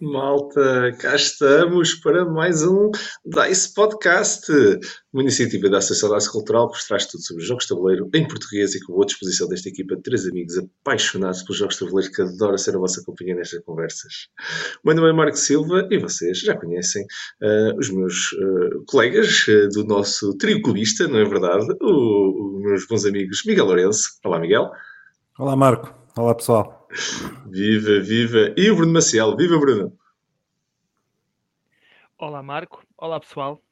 Malta, cá estamos para mais um DICE Podcast, uma iniciativa da Associação DICE Cultural que traz tudo sobre jogos de tabuleiro em português e com boa disposição desta equipa de três amigos apaixonados pelos jogos de tabuleiro que adoram ser a vossa companhia nestas conversas. O meu nome é Marco Silva e vocês já conhecem uh, os meus uh, colegas uh, do nosso trio clubista, não é verdade? Os meus bons amigos Miguel Lourenço. Olá, Miguel. Olá, Marco. Olá, pessoal. Viva, viva. E o Bruno Maciel. Viva, Bruno. Olá, Marco. Olá, pessoal.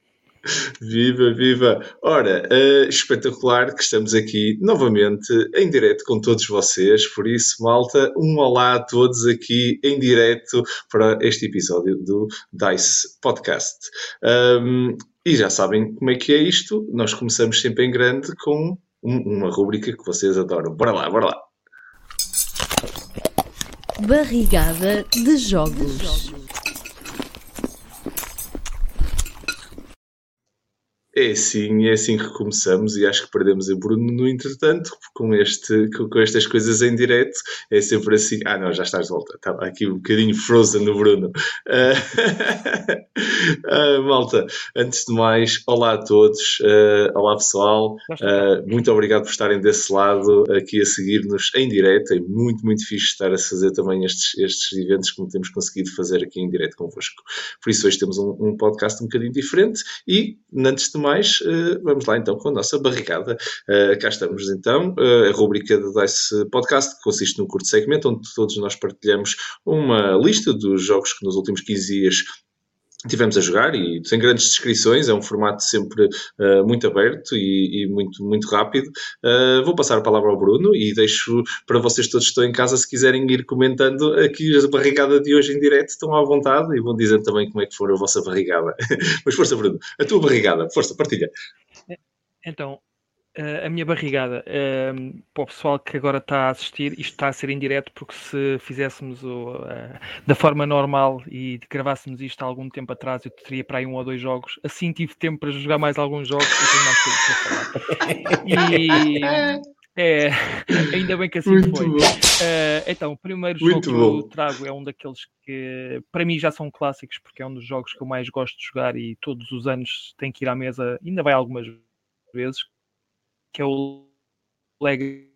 Viva, viva! Ora, uh, espetacular que estamos aqui novamente em direto com todos vocês, por isso, malta, um olá a todos aqui em direto para este episódio do DICE Podcast. Um, e já sabem como é que é isto, nós começamos sempre em grande com um, uma rubrica que vocês adoram. Bora lá, bora lá! Barrigada de Jogos. É assim, é assim que começamos e acho que perdemos a Bruno no entretanto, com, este, com, com, estas coisas em direto, é sempre assim, ah não, já estás de volta, estava aqui um bocadinho frozen no Bruno. Uh, uh, malta, antes de mais, olá a todos, uh, olá pessoal, muito obrigado por estarem desse lado aqui a seguir-nos em direto, é muito, muito fixe estar a fazer também estes, estes eventos como temos conseguido fazer aqui em direto convosco. Por isso hoje temos um, um podcast um bocadinho diferente e, antes de mais, mais, uh, vamos lá então com a nossa barricada. Uh, cá estamos então, uh, a rubrica do DICE Podcast, que consiste num curto segmento onde todos nós partilhamos uma lista dos jogos que nos últimos 15 dias tivemos a jogar e sem grandes descrições, é um formato sempre uh, muito aberto e, e, muito, muito rápido. Uh, vou passar a palavra ao Bruno e deixo para vocês todos que estão em casa, se quiserem ir comentando aqui a barrigada de hoje em direto, estão à vontade e vão dizendo também como é que for a vossa barrigada. Mas força, Bruno, a tua barrigada, força, partilha. Então, Uh, a minha barrigada, uh, para o pessoal que agora está a assistir, isto está a ser em direto, porque se fizéssemos o, uh, da forma normal e gravássemos isto há algum tempo atrás, eu teria para aí um ou dois jogos. Assim tive tempo para jogar mais alguns jogos e tenho mais coisas para falar. E é, ainda bem que assim Muito foi. Uh, então, o primeiro Muito jogo bom. que eu trago é um daqueles que para mim já são clássicos, porque é um dos jogos que eu mais gosto de jogar e todos os anos tenho que ir à mesa, ainda vai algumas vezes, que é o Leg.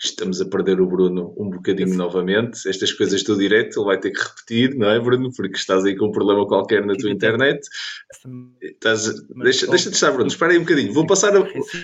Estamos a perder o Bruno um bocadinho novamente. Estas coisas do direto, ele vai ter que repetir, não é, Bruno? Porque estás aí com um problema qualquer na tua internet. Estás... Deixa, deixa de estar, Bruno. Espera aí um bocadinho. Vou passar a...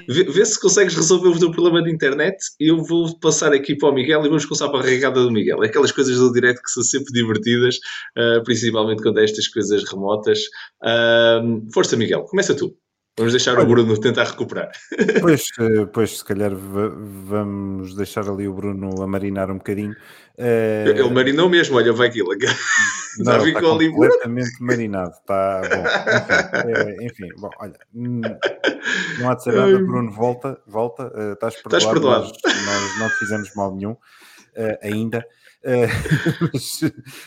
Vê, vê, se consegues resolver o teu problema de internet. Eu vou passar aqui para o Miguel e vamos começar para a regada do Miguel. Aquelas coisas do direto que são sempre divertidas, uh, principalmente quando é estas coisas remotas. Uh, força, Miguel. Começa tu. Vamos deixar Olha, o Bruno tentar recuperar. Pois, eh, pois, se calhar vamos deixar ali o Bruno a marinar um bocadinho. Uh... Ele marinou mesmo, olha, vai aquilo. Não, Já ficou ali completamente marinado. Está bom. Enfim, é, enfim, bom, olha, não há de ser nada. Bruno, volta, volta. Uh, estás perdoado. Estás perdoado. Nós, nós não fizemos mal nenhum uh, ainda. mas,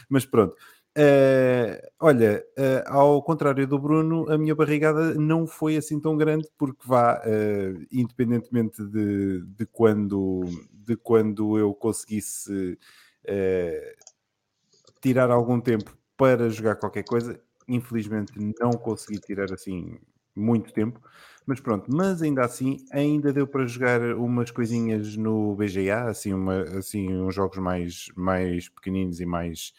mas pronto. Uh, olha, uh, ao contrário do Bruno, a minha barrigada não foi assim tão grande, porque vá, uh, independentemente de, de, quando, de quando eu conseguisse tirar algum tempo para jogar qualquer coisa, infelizmente não consegui tirar assim muito tempo, mas pronto, mas ainda assim, ainda deu para jogar umas coisinhas no BGA, assim, uma, assim uns jogos mais, mais pequeninos e mais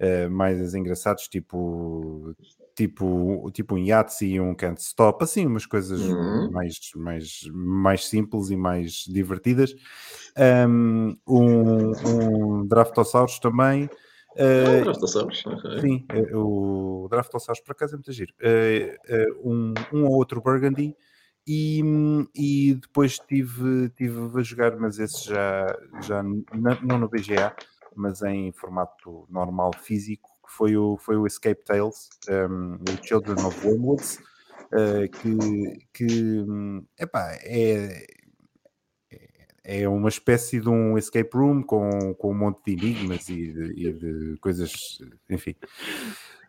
uh, mais engraçados, tipo tipo, tipo um Yahtzee e um Can't Stop, assim, umas coisas uhum. mais, mais, mais simples e mais divertidas. Um, um Draftosaurus também. Uh, Draftosaurus? Okay. Sim, uh, o Draftosaurus por acaso é muito giro. Uh, um, um ou outro Burgundy. E, e depois tive, tive a jogar, mas esse já, já não no BGA, mas em formato normal físico, que foi o, foi o Escape Tales, um, o Children of Wormwoods, uh, que, que epá, é, é, é uma espécie de um escape room com, com um monte de enigmas e de, e de coisas, enfim.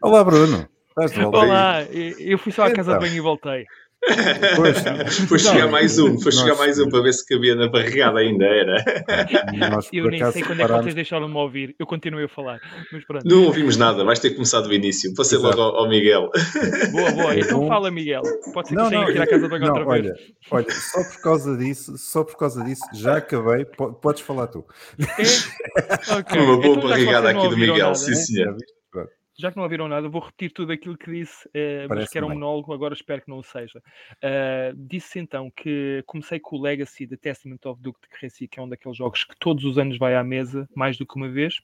Olá, Bruno. Olá, eu fui só à casa então. de banho e voltei. Não, chegar mais um, nós- mais um para ver se cabia na barrigada ainda, era. nós Eu nem sei quando é que vocês deixaram-me ouvir. Eu continuei a falar. Mas pronto. Não ouvimos nada, vais ter que começar do início. Passei Exato. logo ao, ao Miguel. Boa, boa. Então Bom. fala, Miguel. Pode ser que Não, que ir à casa banho não, outra vez. olha, olha, só por causa disso, só por causa disso, já acabei, po- podes falar tu. É? Ok. Uma boa Então, barrigada aqui do Miguel, nada, sim Já senhor. Já que não ouviram nada, vou repetir tudo aquilo que disse, eh, mas que era um bem. monólogo, agora espero que não o seja. Ah, disse então que comecei com o Legacy de Testament of Duke de Crécy, que é um daqueles jogos que todos os anos vai à mesa, mais do que uma vez.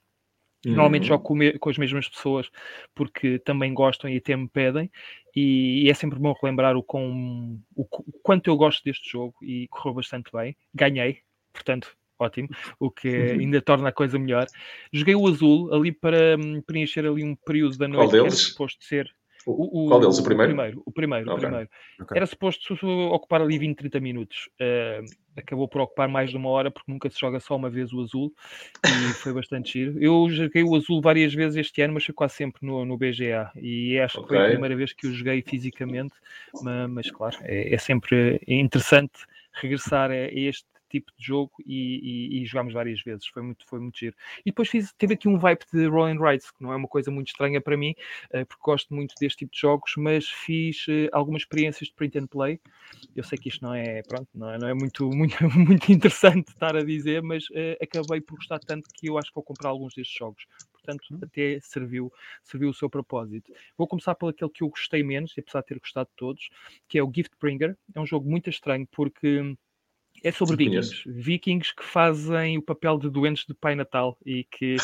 Normalmente Uhum. jogo com, me- com as mesmas pessoas porque também gostam e até me pedem, e, é sempre bom relembrar o, quão, o, o quanto eu gosto deste jogo e correu bastante bem. Ganhei, portanto, ótimo, o que ainda torna a coisa melhor. Joguei o azul ali para hum, preencher ali um período da noite que era deles? suposto ser. O- Qual deles? O primeiro? O primeiro, o primeiro. o Ok. primeiro. Ok. Era suposto ocupar ali 20, 30 minutos. Uh, acabou por ocupar mais de uma hora porque nunca se joga só uma vez o azul e foi bastante giro. Eu joguei o azul várias vezes este ano, mas foi quase sempre no, no BGA e acho que foi a primeira vez que o joguei fisicamente. Mas, mas, claro, é, é sempre interessante regressar a este tipo de jogo e, e, e jogámos várias vezes. Foi muito, foi muito giro. E depois fiz, teve aqui um vibe de roll and rides, que não é uma coisa muito estranha para mim, eh, porque gosto muito deste tipo de jogos, mas fiz eh, algumas experiências de print and play. Eu sei que isto não é, pronto, não é, não é muito, muito, muito interessante estar a dizer, mas eh, acabei por gostar tanto que eu acho que vou comprar alguns destes jogos. Portanto, até serviu, serviu o seu propósito. Vou começar pelo aquele que eu gostei menos, apesar de ter gostado de todos, que é o Gift Bringer. É um jogo muito estranho porque é sobre Sim, vikings. Vikings que fazem o papel de doentes de Pai Natal e que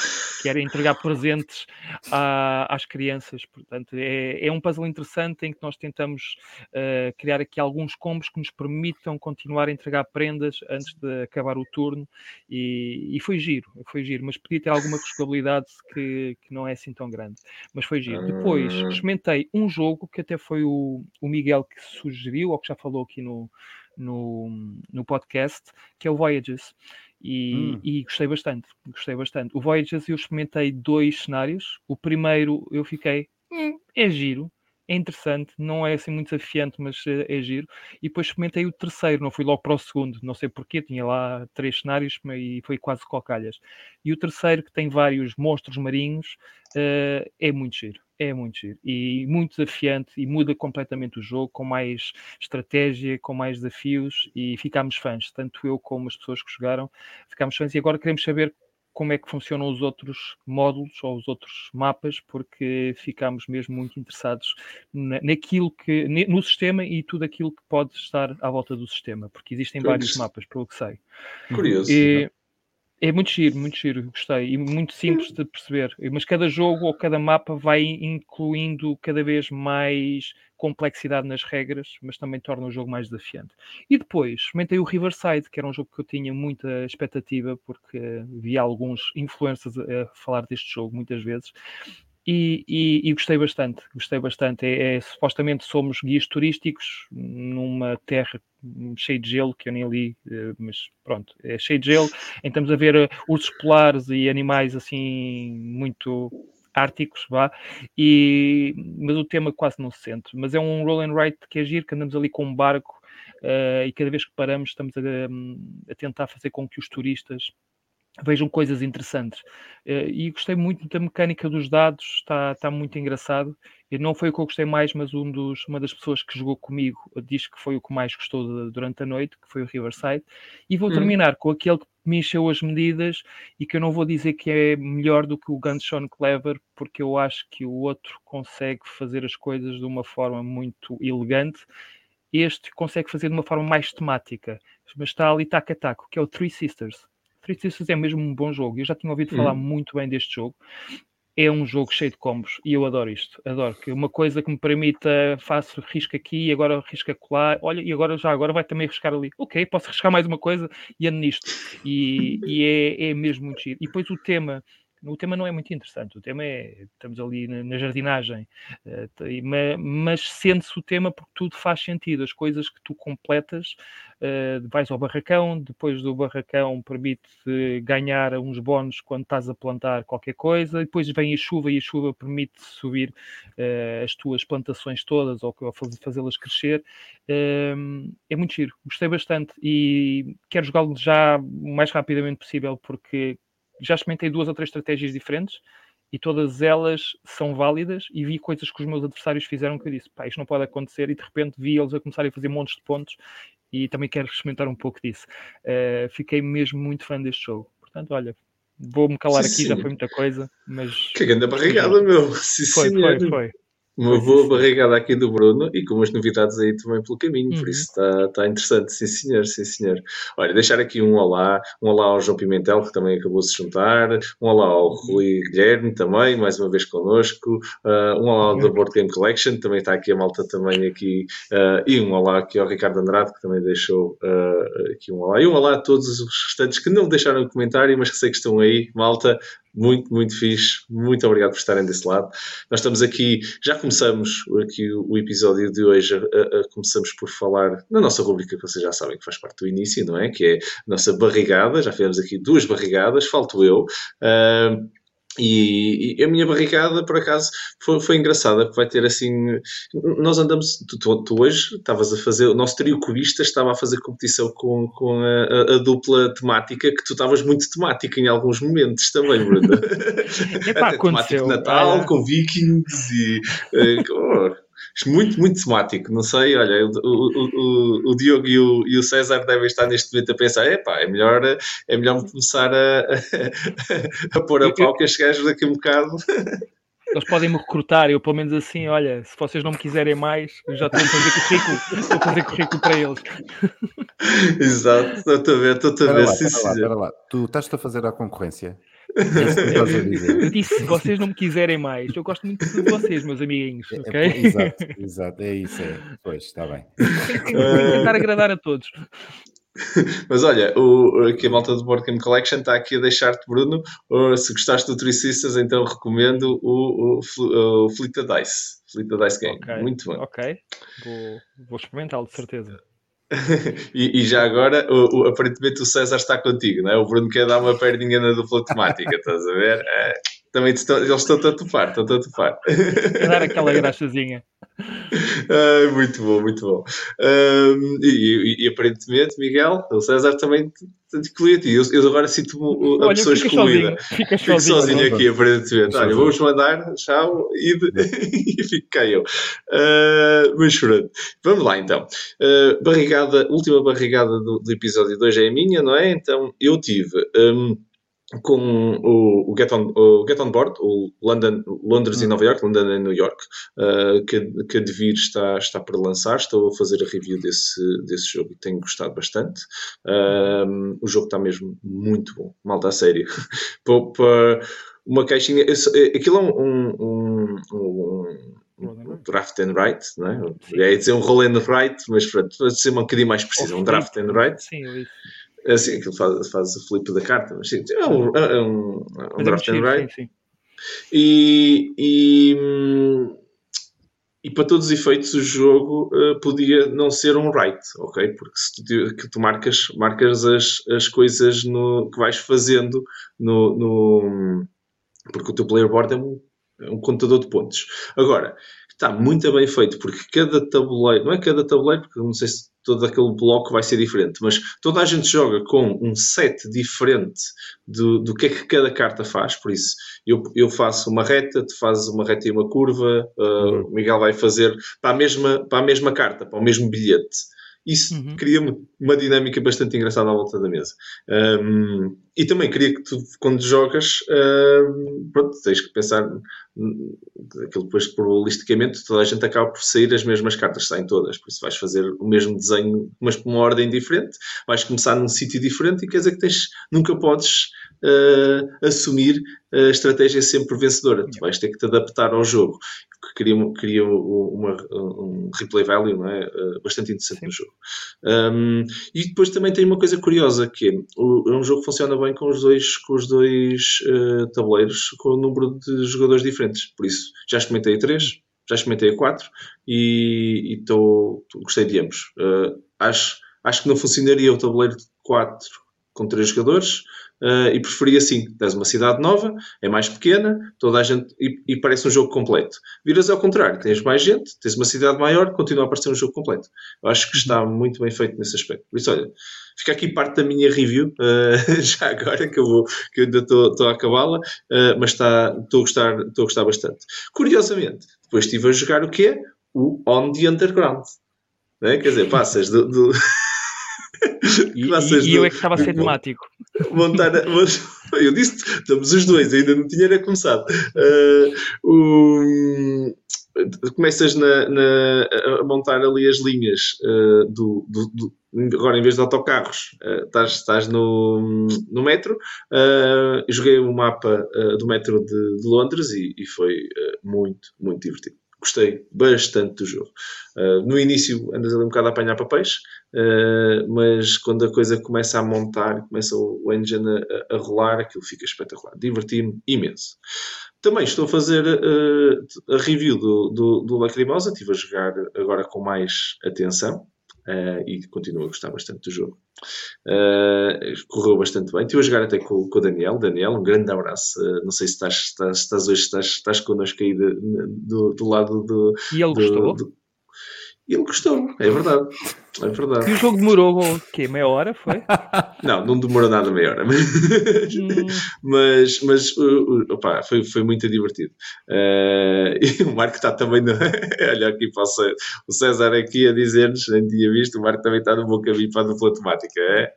querem entregar presentes à- às crianças. Portanto, é, é um puzzle interessante em que nós tentamos eh, criar aqui alguns combos que nos permitam continuar a entregar prendas antes de acabar o turno. E, e foi giro, foi giro, mas podia ter alguma jogabilidade que, que não é assim tão grande. Mas foi giro. Depois Ah. experimentei um jogo que até foi o, o Miguel que sugeriu, ou que já falou aqui no, no, no podcast, que é o Voyages. E, Hum. e gostei bastante, gostei bastante. O Voyages eu experimentei dois cenários. O primeiro eu fiquei, "Hum, é giro, é interessante, não é assim muito desafiante, mas eh, é giro. E depois experimentei o terceiro, não fui logo para o segundo, não sei porquê, tinha lá três cenários e foi quase cocalhas. E o terceiro, que tem vários monstros marinhos, eh, é muito giro, é muito giro. E muito desafiante e muda completamente o jogo, com mais estratégia, com mais desafios e ficámos fãs, tanto eu como as pessoas que jogaram, ficámos fãs e agora queremos saber como é que funcionam os outros módulos ou os outros mapas, porque ficámos mesmo muito interessados na- naquilo que, no sistema e tudo aquilo que pode estar à volta do sistema, porque existem vários mapas, pelo que sei. Curioso. E é muito giro, muito giro, gostei. E muito simples de perceber. Mas cada jogo ou cada mapa vai incluindo cada vez mais complexidade nas regras, mas também torna o jogo mais desafiante. E depois, experimentei o Riverside, que era um jogo que eu tinha muita expectativa, porque vi alguns influencers a falar deste jogo muitas vezes. E, e- e gostei bastante, gostei bastante. É, é- supostamente somos guias turísticos numa terra hum, cheia de gelo, que eu nem li, eh, mas pronto, é cheio de gelo. Então estamos a ver eh, ursos polares e animais assim muito árticos, vá, e, mas o tema quase não se sente. Mas é um roll and write que é giro, que andamos ali com um barco eh, e cada vez que paramos estamos a, a tentar fazer com que os turistas vejam coisas interessantes. Eh, e gostei muito da mecânica dos dados, está, está muito engraçado. E não foi o que eu gostei mais, mas um dos, uma das pessoas que jogou comigo diz que foi o que mais gostou de- durante a noite, que foi o Riverside. E vou Hum. terminar com aquele que me encheu as medidas e que eu não vou dizer que é melhor do que o Gunshot Clever, porque eu acho que o outro consegue fazer as coisas de uma forma muito elegante. Este consegue fazer de uma forma mais temática, mas está ali taco a taco, que é o Three Sisters. Sisters é mesmo um bom jogo. Eu já tinha ouvido falar Hum. muito bem deste jogo. É um jogo cheio de combos e eu adoro isto. Adoro que uma coisa que me permita faço risco aqui e agora risco acolá. Olha, e agora já agora vai também riscar ali. Ok, posso riscar mais uma coisa e ando nisto. E, e é, é mesmo muito giro. E depois o tema o tema não é muito interessante. O tema é, estamos ali na, na jardinagem, uh, mas sente-se o tema porque tudo faz sentido. As coisas que tu completas, uh, vais ao barracão, depois do barracão permite ganhar uns bónus quando estás a plantar qualquer coisa, depois vem a chuva e a chuva permite subir uh, as tuas plantações todas ou, ou fazê-las crescer. é muito giro, gostei bastante e quero jogá-lo já o mais rapidamente possível porque já experimentei duas ou três estratégias diferentes e todas elas são válidas e vi coisas que os meus adversários fizeram que eu disse, pá, isto não pode acontecer e de repente vi eles a começarem a fazer montes de pontos e também quero experimentar um pouco disso. Uh, fiquei mesmo muito fã deste jogo. Portanto, olha, vou-me calar sim, aqui, sim. já foi muita coisa, mas... Que grande barrigada, meu! Sim, foi, foi, foi uma boa barrigada aqui do Bruno e com umas novidades aí também pelo caminho, uhum. por isso está, tá interessante, sim senhor, sim senhor. Olha, deixar aqui um olá, um olá ao João Pimentel, que também acabou de se juntar, um olá ao Rui Guilherme também, mais uma vez connosco, uh, um olá ao da Board Game Collection, também está aqui a malta também aqui, uh, e um olá aqui ao Ricardo Andrade, que também deixou uh, aqui um olá, e um olá a todos os restantes que não deixaram comentário, mas que sei que estão aí, malta, muito, muito fixe. Muito obrigado por estarem desse lado. Nós estamos aqui, já começamos aqui o, o episódio de hoje, a, a, começamos por falar na nossa rubrica que vocês já sabem que faz parte do início, não é? Que é a nossa barrigada. Já fizemos aqui duas barrigadas, falto eu. Uh, e, e, a minha barricada, por acaso, foi, foi engraçada, porque vai ter assim. Nós andamos. Tu, tu, tu hoje estavas a fazer. O nosso trio cubista estava a fazer competição com, com a, a, a dupla temática, que tu estavas muito temática em alguns momentos também, Bruna. Epá, Até temático Natal, com Vikings e. Uh, muito, muito temático. Não sei, olha, o, o, o, o Diogo e o, e o, César devem estar neste momento a pensar: epá, é melhor, é melhor começar a, a, a pôr a pau que estes gajos daqui a um bocado. Eles podem me recrutar, eu pelo menos assim, olha, se vocês não me quiserem mais, eu já estou a fazer currículo, estou a fazer currículo para eles. Exato, estou a ver, estou a ver. Lá, sim, lá, lá. Tu estás-te a fazer a concorrência eu disse, se vocês não me quiserem mais, eu gosto muito de vocês, meus amiguinhos, é, ok? É, exato, exato, é isso, é. Pois, está bem. Tentar agradar a todos. Mas olha, o, aqui a malta do Board Game Collection está aqui a deixar-te, Bruno. se gostaste do Three Sisters, então recomendo o, o, o Flita Dice. Flita Dice Game. Okay. Muito bom. Ok, vou, vou experimentá-lo, de certeza. e, e, já agora, o, o, aparentemente o César está contigo, não é? O Bruno quer dar uma perninha na dupla temática, estás a ver? É, também estão, eles estão a topar, estão a topar. Quer dar aquela graxazinha. Ai, muito bom, muito bom. Um, e, e, e, aparentemente, Miguel, o César também te inclui-te. Eu, eu agora sinto-me a pessoa excluída. Fica sozinho, sozinho aqui, aparentemente. Olha, vamos mandar, tchau, e, e fico cá eu. Uh, mas pronto, vamos lá então. Uh, barrigada, última barrigada do, do episódio 2 é a minha, não é? Então eu tive. Um, com o, o, Get on, o Get On Board, o London, Londres e hum. Nova York, London e New York, uh, que, que a Devir está, está para lançar. Estou a fazer a review desse, desse jogo e tenho gostado bastante. Uh, o jogo está mesmo muito bom, malta a sério. para uma caixinha, aquilo é um, um, um, um draft and write, não é? É dizer um roll and write, mas para ser um bocadinho mais preciso, um draft and write. Sim, eu assim, aquilo faz, faz o flip da carta, mas sim, é um, é um, é um draft and write. Sim, sim. E, e, e, para todos os efeitos o jogo uh, podia não ser um write, ok? Porque se tu, que tu marcas, marcas as, as coisas no, que vais fazendo no, no porque o teu player board é um, é um contador de pontos. Agora, está muito bem feito, porque cada tabuleiro, não é cada tabuleiro, porque não sei se todo aquele bloco vai ser diferente, mas toda a gente joga com um set diferente do, do que é que cada carta faz, por isso eu, eu faço uma reta, tu fazes uma reta e uma curva, uh, uhum. o Miguel vai fazer para a, mesma, para a mesma carta, para o mesmo bilhete. Isso uhum. cria uma dinâmica bastante engraçada à volta da mesa. Um, e também queria que tu, quando jogas, um, pronto, tens que pensar aquilo depois probabilisticamente toda a gente acaba por sair as mesmas cartas, saem todas, por isso vais fazer o mesmo desenho, mas por uma ordem diferente, vais começar num sítio diferente e quer dizer que tens, nunca podes uh, assumir a estratégia sempre vencedora, tu vais ter que te adaptar ao jogo. Que cria, cria uma, um replay value não é? Uh, bastante interessante Sim. no jogo. Um, e depois também tem uma coisa curiosa que é, é um jogo que funciona bem com os dois, com os dois uh, tabuleiros com o número de jogadores diferentes. Por isso, já experimentei a 3, já experimentei a 4 e, e tô, gostei de ambos. Uh, acho, acho que não funcionaria o tabuleiro de 4 com 3 jogadores uh, e preferia assim. Tens uma cidade nova, é mais pequena, toda a gente e, e, parece um jogo completo. Viras ao contrário, tens mais gente, tens uma cidade maior, continua a parecer um jogo completo. Eu acho que está muito bem feito nesse aspecto. Por isso, olha, fica aqui parte da minha review, uh, já agora que eu, vou, que eu ainda estou a acabá-la, uh, mas estou a, gostar, a gostar bastante. Curiosamente, depois estive a jogar o quê? O On the Underground. É? Quer dizer, passas do, do e, e, e eu é que estava a ser temático. Montar, eu disse, estamos os dois, ainda não tinha era começado. Uh, um, começas na, na, a montar ali as linhas uh, do, do, do, agora em vez de autocarros uh, estás, estás no, no metro joguei o mapa do metro de, de Londres e, e foi muito, muito divertido gostei bastante do jogo. Uh, no início andas ali um bocado a apanhar papéis, uh, mas quando a coisa começa a montar, começa o, o engine a, a, rolar, aquilo fica espetacular. Diverti-me imenso. Também estou a fazer uh, a review do, do, do Lacrimosa, estive a jogar agora com mais atenção e continuo a gostar bastante do jogo. Uh, correu bastante bem. Estive a jogar até com, com, o Daniel. Daniel, um grande abraço. Uh, não sei se estás, estás, estás hoje estás, estás connosco aí de, do, do lado do. E ele do, gostou? Do, ele gostou, é verdade. É verdade. E o jogo demorou o quê? Meia hora? Foi? não, não demorou nada meia hora. Hum. Mas, mas uh, opa, foi, foi muito divertido. Uh, e o Marco está também. No... Olha aqui para o César, aqui a dizer-nos, nem tinha visto, o Marco também está no bom caminho para a dupla temática. É?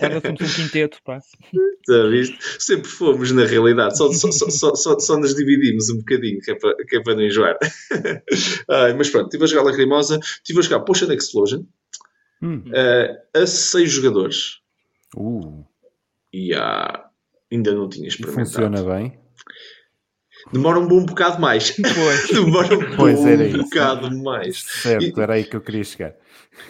Era sempre um quinteto, pá. Está visto? Sempre fomos, na realidade. Só, só, só, só, só nos dividimos um bocadinho, que é para, que é para não enjoar. Mas pronto, estive a jogar Lacrimosa, estive a jogar Potion Explosion. Hum. Uh, a seis jogadores. Uh. E há... ainda não tinha experimentado. Funciona bem. Demora um bom bocado mais. Pois. Demora um pois bom bocado isso. mais. Certo, e, era aí que eu queria chegar.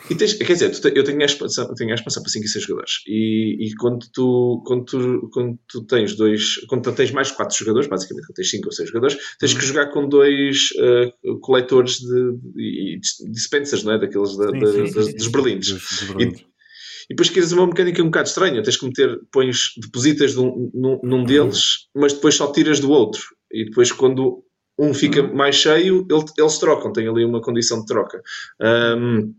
E tens, quer dizer, tu, eu tenho a expansão, tenho a expansão para 5 e 6 jogadores. E, e, quando, tu, quando, tu, quando tu tens dois, quando tu tens mais de 4 jogadores, basicamente, quando tens 5 ou 6 jogadores, tens que uhum. jogar com dois uh, coletores de, de, de, dispensers, não é? Daqueles da, sim, da, sim, sim, dos berlindes. E, e depois queres uma mecânica um bocado estranha, tens que meter, pões, depositas num, num, num deles, mas depois só tiras do outro. E depois quando um fica uhum. mais cheio, eles trocam, tem ali uma condição de troca. Um,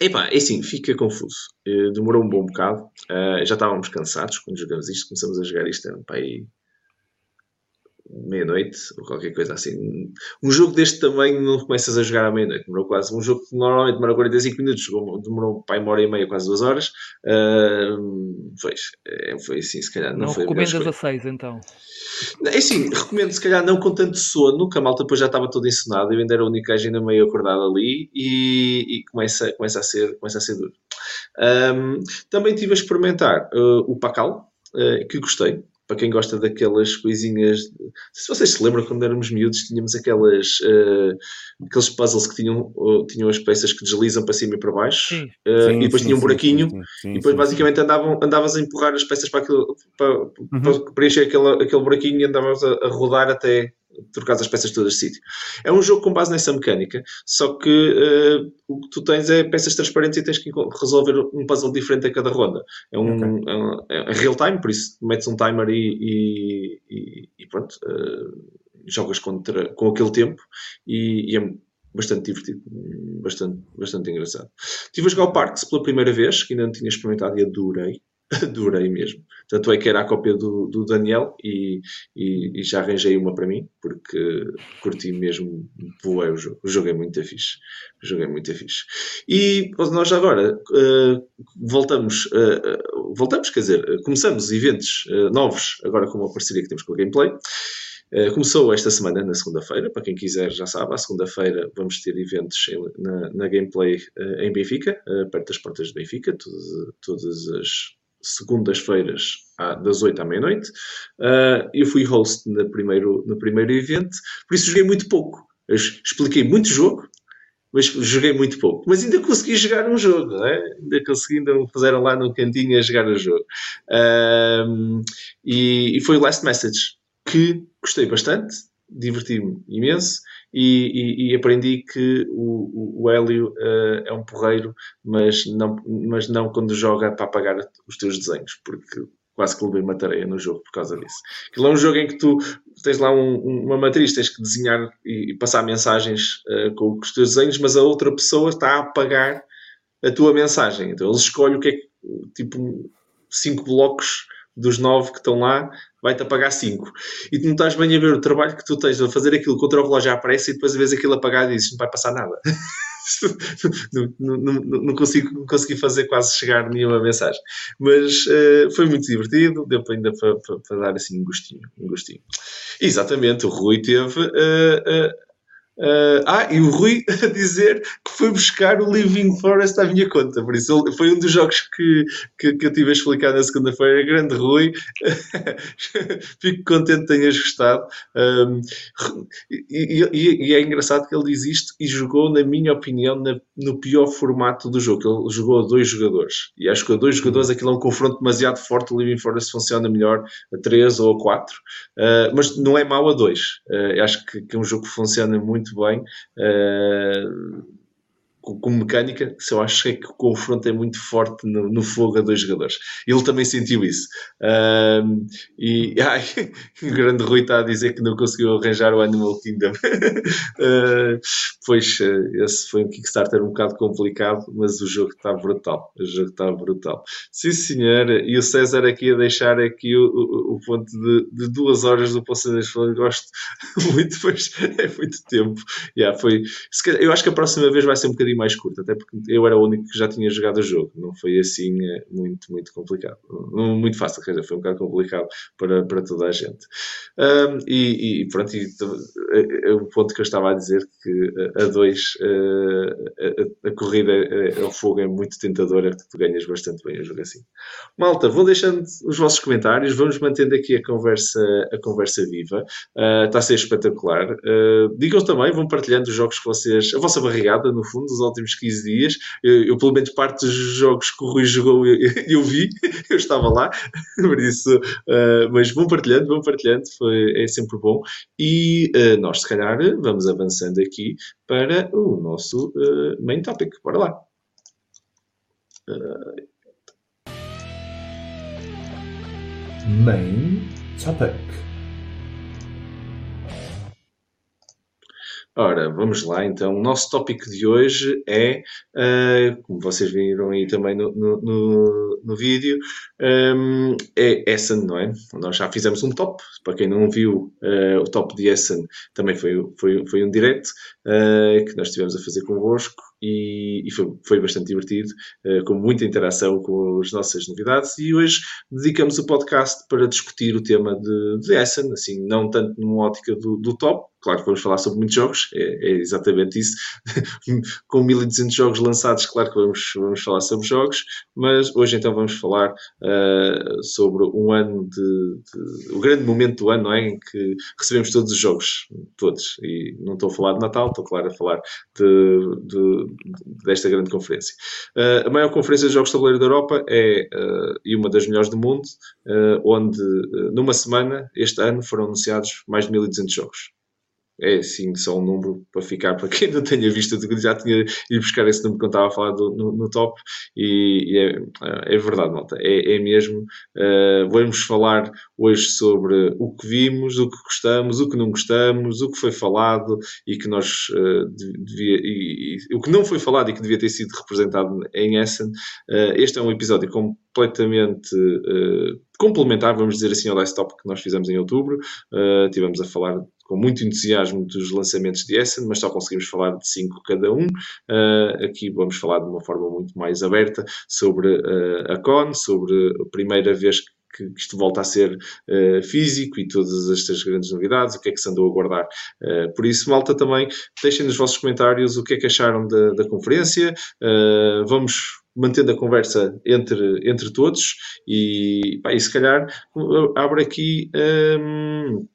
Epá, é assim, fica confuso. Uh, demorou um bom bocado. Uh, já estávamos cansados quando jogamos isto. Começamos a jogar isto pá, aí meia-noite ou qualquer coisa assim. Um jogo deste tamanho não começas a jogar à meia-noite. Demorou quase. Um jogo que normalmente demora 45 minutos, demorou pá, uma hora e meia, quase duas horas. Uh, foi, é, foi assim, se calhar. Não, não foi recomendas a, a seis então? É assim, recomendo se calhar não com tanto sono, que a malta depois já estava toda ensinada, eu ainda era o único gajo ainda meio acordado ali e, e, começa, começa, a ser, começa a ser duro. Um, também estive a experimentar uh, o Pacal, uh, que gostei para quem gosta daquelas coisinhas. Se vocês se lembram, quando éramos miúdos, tínhamos aquelas, uh, aqueles puzzles que tinham, uh, tinham as peças que deslizam para cima e para baixo, sim. Uh, sim, e depois sim, tinha um buraquinho, e depois basicamente andavam, andavas a empurrar as peças para, aquilo, para, uhum. para preencher aquele, aquele buraquinho e andavas a, a rodar até trocar as peças todas de sítio. É um jogo com base nessa mecânica, só que uh, o que tu tens é peças transparentes e tens que resolver um puzzle diferente a cada ronda. É um, okay. é, um é real time, por isso metes um timer e, e, e pronto, uh, jogas contra, com aquele tempo e, e é bastante divertido, bastante, bastante engraçado. Estive a jogar o Parks pela primeira vez, que ainda não tinha experimentado e adorei. adorei mesmo. Tanto é que era a cópia do, do Daniel e, e, e, já arranjei uma para mim, porque curti mesmo, voei o jogo. O jogo é muito fixe. O jogo é muito fixe. E nós agora uh, voltamos, uh, voltamos, quer dizer, começamos eventos uh, novos, agora com uma parceria que temos com a Gameplay. Começou esta semana, na segunda-feira, para quem quiser já sabe, à segunda-feira vamos ter eventos em, na, na, Gameplay em Benfica, perto das portas de Benfica, todas, todas as segundas-feiras das 8 à meia-noite. Uh, eu fui host no primeiro, no primeiro evento, por isso joguei muito pouco. Eu expliquei muito jogo, mas joguei muito pouco. Mas ainda consegui jogar um jogo, é? Ainda consegui, ainda me puseram lá no cantinho a jogar o jogo. Um, e, e, foi o Last Message, que gostei bastante, diverti-me imenso. E, e, e, aprendi que o, o Hélio uh, é um porreiro, mas não, mas não quando joga para apagar os teus desenhos, porque quase que levei uma tarefa no jogo por causa disso. Aquilo é um jogo em que tu tens lá um, uma matriz, tens que desenhar e, e passar mensagens uh, com os teus desenhos, mas a outra pessoa está a apagar a tua mensagem. Então ele escolhe o que é que, tipo, cinco blocos dos nove que estão lá, vai-te apagar cinco. E tu não estás bem a ver o trabalho que tu tens a fazer aquilo contra o relógio aparece e depois vês aquilo apagado e dizes, não vai passar nada. não, não, não, não, consigo, não consegui fazer quase chegar nenhuma mensagem. Mas uh, foi muito divertido, deu ainda para, para, para, dar assim um gostinho. Um gostinho. Exatamente, o Rui teve. Uh, uh, Uh, ah, e o Rui a dizer que foi buscar o Living Forest à minha conta, por isso foi um dos jogos que, que, que eu tive a explicar na segunda-feira. Grande Rui, fico contente que tenhas gostado. Um, e, e, e, é engraçado que ele diz isto e jogou, na minha opinião, na, no pior formato do jogo. Ele jogou a dois jogadores e acho que a dois jogadores aquilo é um confronto demasiado forte. O Living Forest funciona melhor a três ou a quatro, uh, mas não é mau a dois. Uh, acho que, que é um jogo que funciona muito muito bem. Uh, como mecânica, se eu acho que o confronto é muito forte no, no fogo a dois jogadores. Ele também sentiu isso. Uh, e ai, o grande Rui está a dizer que não conseguiu arranjar o Animal Kingdom. uh, pois, uh, esse foi um Kickstarter um bocado complicado, mas o jogo está brutal. O jogo está brutal. Sim, senhor. E o César aqui a deixar aqui o, o, o ponto de, de, duas horas do Poço das Flores. Gosto muito, pois é muito tempo. Yeah, foi, calhar, eu acho que a próxima vez vai ser um bocadinho mais curto, até porque eu era o único que já tinha jogado o jogo, não foi assim eh, muito, muito complicado. Muito fácil, quer dizer, foi um bocado complicado para, para toda a gente. Um, e, e, pronto, e, é, o ponto que eu estava a dizer, que a dois a, a, corrida ao fogo é muito tentadora, tu ganhas bastante bem o jogo assim. Malta, vou deixando os vossos comentários, vamos mantendo aqui a conversa, a conversa viva, uh, está a ser espetacular. Uh, digam também, vão partilhando os jogos que vocês, a vossa barrigada, no fundo, dos últimos 15 dias. Eu, eu, pelo menos, parte dos jogos que o Rui jogou, eu, eu vi, eu estava lá, por isso, uh, mas vão partilhando, vão partilhando, foi, é sempre bom. E uh, nós, se calhar, vamos avançando aqui para o nosso uh, main topic. Bora lá. Main topic. Ora, vamos lá então. O nosso tópico de hoje é, uh, como vocês viram aí também no, no, no, no vídeo, um, é Essen, não é? Nós já fizemos um top. Para quem não viu uh, o top de Essen, também foi, foi, foi um direct uh, que nós estivemos a fazer convosco e, e foi, foi, bastante divertido, uh, com muita interação com as nossas novidades. E hoje dedicamos o podcast para discutir o tema de, de Essen, assim, não tanto numa ótica do, do top, claro que vamos falar sobre muitos jogos, é, é exatamente isso. Com 1200 jogos lançados, claro que vamos, vamos falar sobre jogos, mas hoje então vamos falar uh, sobre um ano de, de, o grande momento do ano, não é? Em que recebemos todos os jogos, todos. E não estou a falar de Natal, estou, claro, a falar de, de desta grande conferência. Uh, a maior conferência de jogos de tabuleiro da Europa é, uh, e uma das melhores do mundo, onde numa semana, este ano, foram anunciados mais de 1200 jogos é sim só um número para ficar para quem não tenha visto, já tinha ido buscar esse número quando estava a falar do, no, no, top e, e é, é, verdade, malta, é, é mesmo. Uh, vamos falar hoje sobre o que vimos, o que gostamos, o que não gostamos, o que foi falado e que nós uh, devia, e, e, o que não foi falado e que devia ter sido representado em Essen. Uh, este é um episódio completamente complementar, vamos dizer assim, ao desktop que nós fizemos em outubro. Uh, tivemos a falar com muito entusiasmo dos lançamentos de Essen, mas só conseguimos falar de cinco cada um. Uh, aqui vamos falar de uma forma muito mais aberta sobre uh, a CON, sobre a primeira vez que que isto volta a ser uh, físico e todas estas grandes novidades, o que é que se andou a guardar. Uh, por isso, malta, também deixem nos vossos comentários o que é que acharam da, da conferência. Uh, vamos mantendo a conversa entre, entre todos e, pá, e se calhar abre aqui. Um,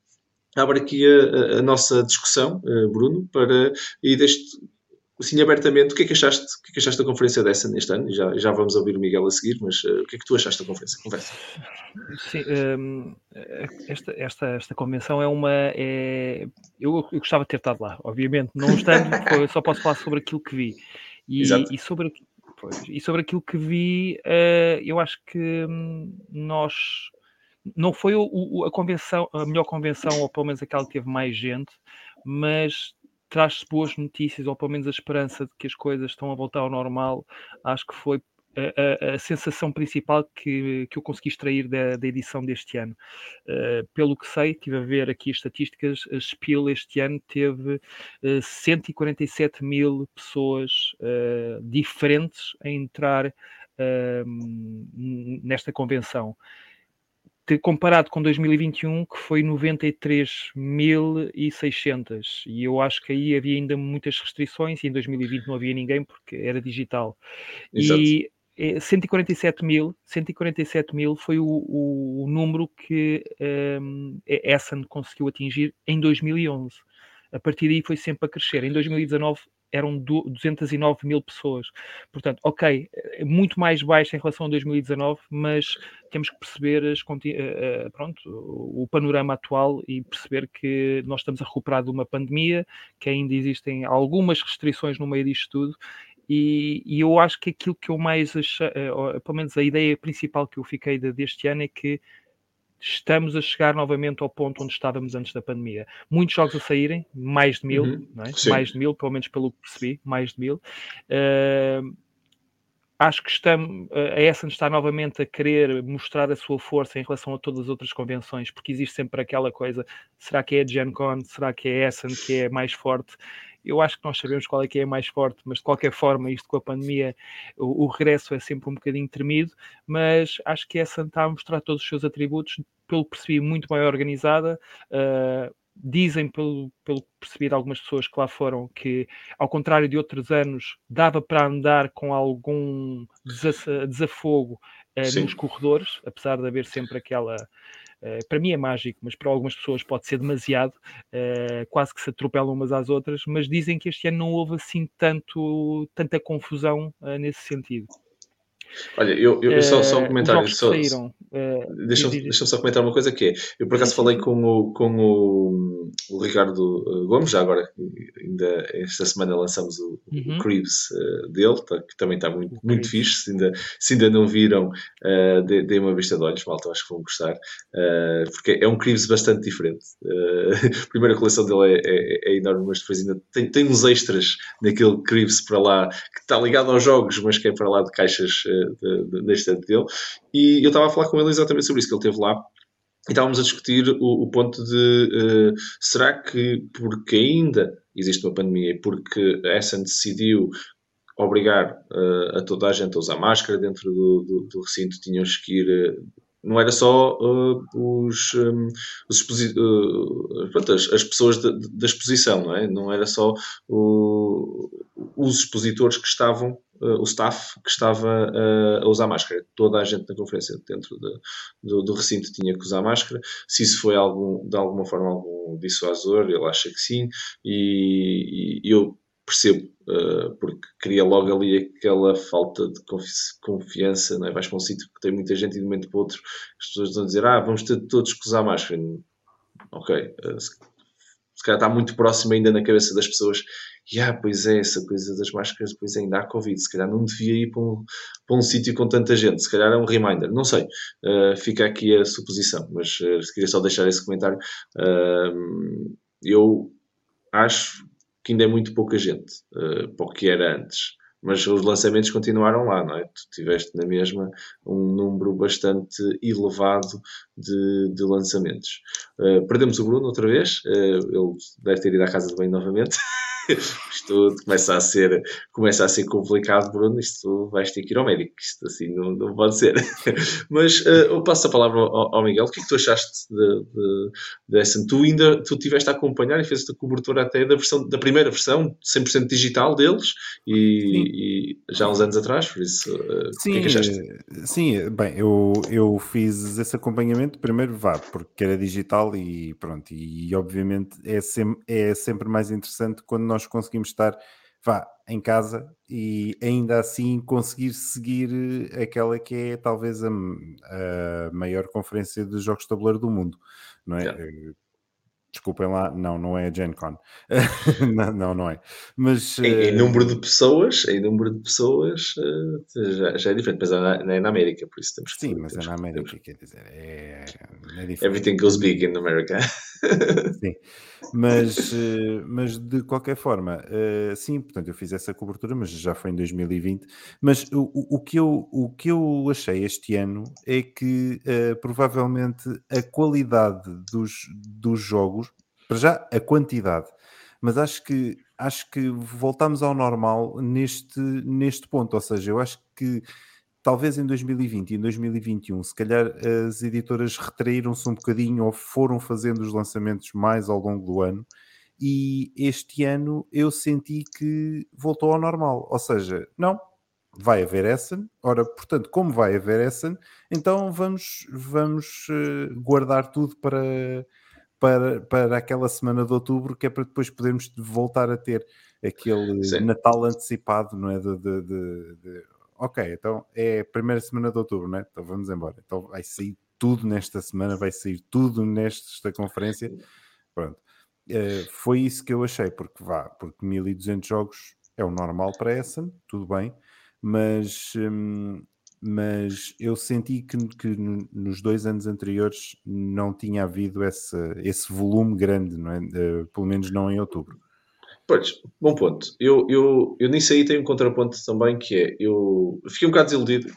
abre aqui a, a, nossa discussão, uh, Bruno, para e deste assim abertamente, o que é que achaste, o que é que achaste da conferência dessa neste ano? Já, já vamos ouvir o Miguel a seguir, mas uh, o que é que tu achaste da conferência? Conversa. Sim, um, esta, esta, esta convenção é uma. É, eu, eu gostava de ter estado lá, obviamente, não estando, só posso falar sobre aquilo que vi. E, e sobre, pois, e sobre aquilo que vi, uh, eu acho que hum, nós. Não foi o, o, a convenção, a melhor convenção, ou pelo menos aquela que teve mais gente, mas traz boas notícias, ou pelo menos a esperança de que as coisas estão a voltar ao normal, acho que foi a, a, a sensação principal que, que eu consegui extrair da, da edição deste ano. Uh, pelo que sei, estive a ver aqui as estatísticas, a Spiel este ano teve uh, eh, 147 mil pessoas uh, diferentes a entrar nesta convenção comparado com 2021, que foi 93.600. E eu acho que aí havia ainda muitas restrições, e em 2020 não havia ninguém porque era digital. Exato. E 147 mil, 147 mil foi o, o, o número que um, Essen conseguiu atingir em 2011. A partir daí foi sempre a crescer. Em 2019 eram 209 mil pessoas. Portanto, ok, é muito mais baixo em relação a 2019, mas temos que perceber as, uh, pronto, o panorama atual e perceber que nós estamos a recuperar de uma pandemia, que ainda existem algumas restrições no meio disto tudo. E, e eu acho que aquilo que eu mais achei, uh, pelo menos a ideia principal que eu fiquei de, deste ano é que estamos a chegar novamente ao ponto onde estávamos antes da pandemia. Muitos jogos a saírem, mais de mil, uhum. é? mais de mil, pelo menos pelo que percebi, mais de mil. Uh, acho que estamos, a Essen está novamente a querer mostrar a sua força em relação a todas as outras convenções, porque existe sempre aquela coisa: será que é a Gen Con, será que é a Essen que é mais forte? Eu acho que nós sabemos qual é que é mais forte, mas de qualquer forma, isto com a pandemia, o, o regresso é sempre um bocadinho tremido, mas acho que essa está a mostrar todos os seus atributos, pelo que percebi, muito mais organizada. Uh, dizem, pelo, pelo que percebi de algumas pessoas que lá foram, que ao contrário de outros anos, dava para andar com algum desafogo uh, nos corredores, apesar de haver sempre aquela eh, para mim é mágico, mas para algumas pessoas pode ser demasiado, uh, quase que se atropelam umas às outras, mas dizem que este ano não houve assim tanto, tanta confusão uh, nesse sentido. Olha, eu, eu, só, só um comentário. Só, saíram, uh, Deixa-me deixa só comentar uma coisa que é. Eu por acaso falei com o, com o, o Ricardo Gomes, já agora, ainda esta semana lançamos o, uhum. o Cribs uh, dele, tá, que também está muito, muito fixe. Se ainda, se ainda não viram, uh, dê, dê uma vista de olhos, malta, acho que vão gostar. Uh, porque é um Cribs bastante diferente. a primeira coleção dele é, é, é, enorme, mas depois ainda tem, tem uns extras naquele Cribs para lá, que está ligado aos jogos, mas que é para lá de caixas da estante dele. E eu estava a falar com ele exatamente sobre isso, que ele teve lá e estávamos a discutir o, o ponto de uh, será que porque ainda existe uma pandemia e porque a Essen decidiu obrigar uh, a toda a gente a usar máscara dentro do, do, do recinto, tinham que ir. Uh, não era só os, um, os pronto, as, as, pessoas da, da, exposição, não é? Não era só os expositores que estavam uh, o staff que estava uh, a usar máscara. Toda a gente na conferência dentro de, do, do, recinto tinha que usar máscara. Se isso foi algum, de alguma forma algum dissuasor, ele acha que sim, e, e eu percebo, uh, porque cria logo ali aquela falta de confiança, não é? vais para um sítio que tem muita gente e de um momento para outro as pessoas a dizer, ah, vamos ter todos que usar máscara. Ok, uh, se, se calhar está muito próximo ainda na cabeça das pessoas e ah, pois é, essa coisa das máscaras, depois ainda há Covid, se calhar não devia ir para um, para um sítio com tanta gente, se calhar é um reminder, não sei, uh, fica aqui a suposição, mas queria só deixar esse comentário. Eu acho que ainda é muito pouca gente uh, para o que era antes mas os lançamentos continuaram lá, não é? Tu tiveste na mesma um número bastante elevado de, de lançamentos. Uh, perdemos o Bruno outra vez, uh, ele deve ter ido à casa de bem novamente. isto começa a ser, começa a ser complicado, Bruno. Isto vais ter que ir ao médico. Isto assim não, não pode ser. Mas uh, eu passo a palavra ao, ao, Miguel. O que é que tu achaste de, de, dessa? Tu ainda tu tiveste a acompanhar e fizeste a cobertura até da, versão, da primeira versão, 100% digital deles, e, e, já há uns anos atrás, por isso. Uh, sim, o que é que achaste? Sim, bem, eu, eu fiz esse acompanhamento primeiro, vá, porque era digital e pronto, e, e obviamente é sempre, é sempre mais interessante quando nós conseguimos estar vá em casa e ainda assim conseguir seguir aquela que é talvez a, a maior conferência de jogos de tabuleiro do mundo, não é? Desculpem lá, não, não é a Gen Con. não, não, não, é. Mas, em, em, eh, número de pessoas, em número de pessoas eh, já, já é diferente, mas é na, é na América, por isso temos que Sim, mas é na América, temos... quer dizer, é, é diferente. Everything goes big in America. sim, mas, eh, mas de qualquer forma, sim, portanto, eu fiz essa cobertura, mas já foi em 2020. Mas o, o, que, eu, o que eu achei este ano é que provavelmente a qualidade dos, dos jogos para já, a quantidade. Mas acho que, acho que voltamos ao normal neste, neste ponto. Ou seja, eu acho que talvez em 2020 e em 2021, se calhar as editoras retraíram-se um bocadinho ou foram fazendo os lançamentos mais ao longo do ano. E este ano eu senti que voltou ao normal. Ou seja, não, vai haver Essen. Ora, portanto, como vai haver Essen, então vamos, vamos uh, guardar tudo para para, para aquela semana de outubro, que é para depois podermos voltar a ter aquele Sim. Natal antecipado, não é? De, de, de, de, ok, então é a primeira semana de outubro, não é? Então vamos embora. Então vai sair tudo nesta semana, vai sair tudo nesta conferência. Pronto. Uh, foi isso que eu achei, porque vá, porque 1200 jogos é o normal para essa, tudo bem, mas hum, mas eu senti que, que, nos dois anos anteriores não tinha havido esse, esse volume grande, não é? Uh, pelo menos não em outubro. Pois, bom ponto. Eu, eu, eu nisso aí tenho um contraponto também que é, eu fiquei um bocado desiludido.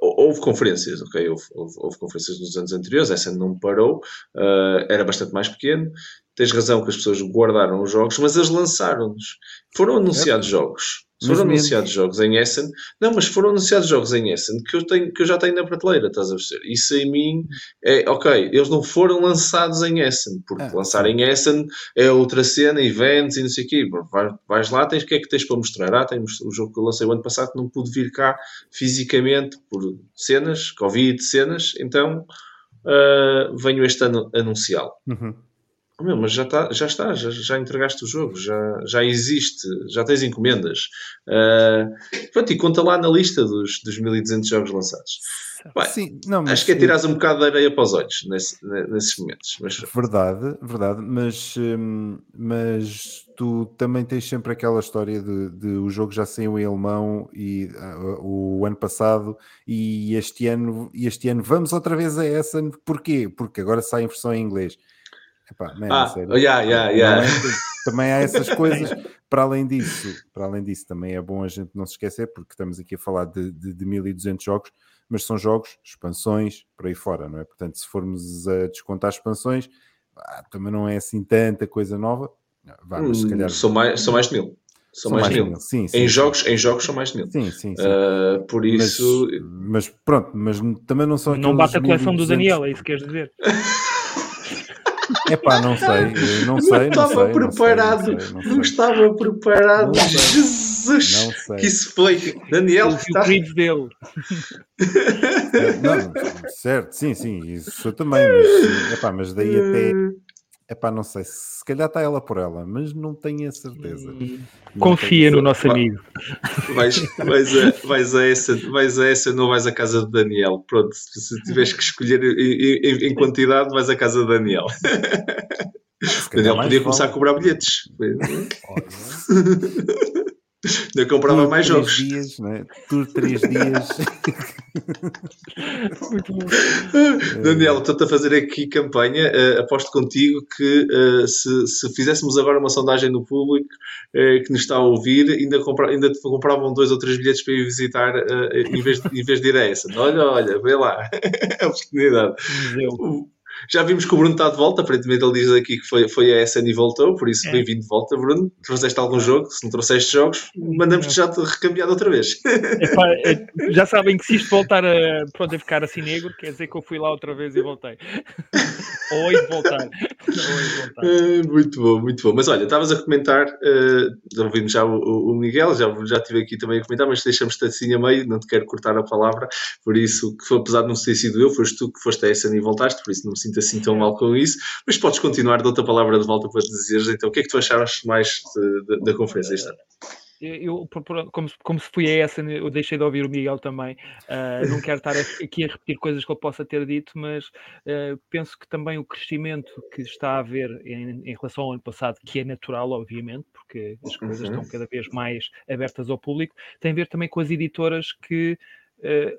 Houve conferências, ok? Houve, houve, houve conferências nos anos anteriores, essa não parou, uh, era bastante mais pequeno. Tens razão que as pessoas guardaram os jogos, mas as lançaram-nos. Foram anunciados é. jogos foram anunciados mesmo... jogos em Essen. Não, mas foram anunciados jogos em Essen que eu, tenho, que eu já tenho na prateleira, estás a ver? Isso em mim é ok. Eles não foram lançados em Essen, porque ah, lançar em Essen é outra cena, eventos e não sei o quê. Vais, vais lá, tens o que é que tens para mostrar? Ah, temos o jogo que eu lancei o ano passado que não pude vir cá fisicamente por cenas, Covid, cenas, então uh, venho este ano anunciá-lo. Uhum. Oh, meu, mas já, tá, já está, já, já entregaste o jogo, já, já existe, já tens encomendas. Uh, pronto, e conta lá na lista dos, dos 1200 jogos lançados. Bem, Sim, não, acho que é tirar um bocado de areia para os olhos nesse, nesses momentos. Mas... Verdade, verdade, mas, hum, mas tu também tens sempre aquela história de, de o jogo já saiu em alemão e uh, o ano passado e este ano, este ano vamos outra vez a essa, porquê? Porque agora sai em versão em inglês. Epá, man, ah, sério, yeah, yeah, yeah. Também há essas coisas. Para além disso, para além disso, também é bom a gente não se esquecer, porque estamos aqui a falar de, de, de 1200 jogos, mas são jogos, expansões, por aí fora, não é? Portanto, se formos a descontar expansões, ah, também não é assim tanta coisa nova. Vamos, se calhar... São mais, são mais de mil. São, são mais, mais de mil. Sim, sim, em, sim. Jogos, em jogos são mais de mil. Sim, sim, sim. Uh, por isso. Mas, mas, pronto, mas também não são. Não bate a coleção 1200... do Daniel, é isso que queres dizer? É pá, não sei, não sei. Não estava sei, preparado, não, estava preparado. Jesus, não sei. que isso foi. Daniel, o está... dele. É, não, certo, sim, sim, isso também, mas, epá, mas daí até Epá, não sei, se calhar está ela por ela, mas não tenho a certeza. Hum, confia no nosso amigo. Vais, vais, a, vais, a essa, vais a essa, não vais à casa de Daniel. Pronto, se tiveres que escolher em, em quantidade, vais à casa de Daniel. Daniel podia começar a cobrar bilhetes. Eu comprava mais jogos. Dias, né? Tour três dias. Muito bom. Daniel, estou-te a fazer aqui campanha. Uh, aposto contigo que uh, se, se fizéssemos agora uma sondagem no público uh, que nos está a ouvir, ainda, compra, ainda compravam dois ou três bilhetes para ir visitar em, vez de, em vez de ir a essa. Olha, olha, vê lá. a oportunidade. Já vimos que o Bruno está de volta, aparentemente ele diz aqui que foi, foi a SN e voltou, por isso É. bem-vindo de volta, Bruno. Trouxeste algum jogo? Se não trouxeste jogos, mandamos-te já recambiado outra vez. Epá, é, já sabem que se isto voltar a, pronto, a ficar assim negro, quer dizer que eu fui lá outra vez e voltei. Ou de voltar. De voltar. Eh, muito bom, muito bom. Mas olha, estavas a comentar, já ouvimos já o, o- Miguel, já, já estive aqui também a comentar, mas deixamos-te assim a meio, não te quero cortar a palavra, por isso, que foi, apesar de não ter sido eu, foste tu que foste a essa e voltaste, por isso não me sinto assim tão mal com isso, mas podes continuar, dou-te a palavra de volta para dizeres, então, o que é que tu achaste mais de- de- da conferência este ano? Eu, como, se- como se fui a essa, eu deixei de ouvir o Miguel também. Ah, não quero estar aqui a repetir coisas que ele possa ter dito, mas ah, penso que também o crescimento que está a haver em, em relação ao ano passado, que é natural, obviamente, porque as coisas Uhum. estão cada vez mais abertas ao público, tem a ver também com as editoras que ah,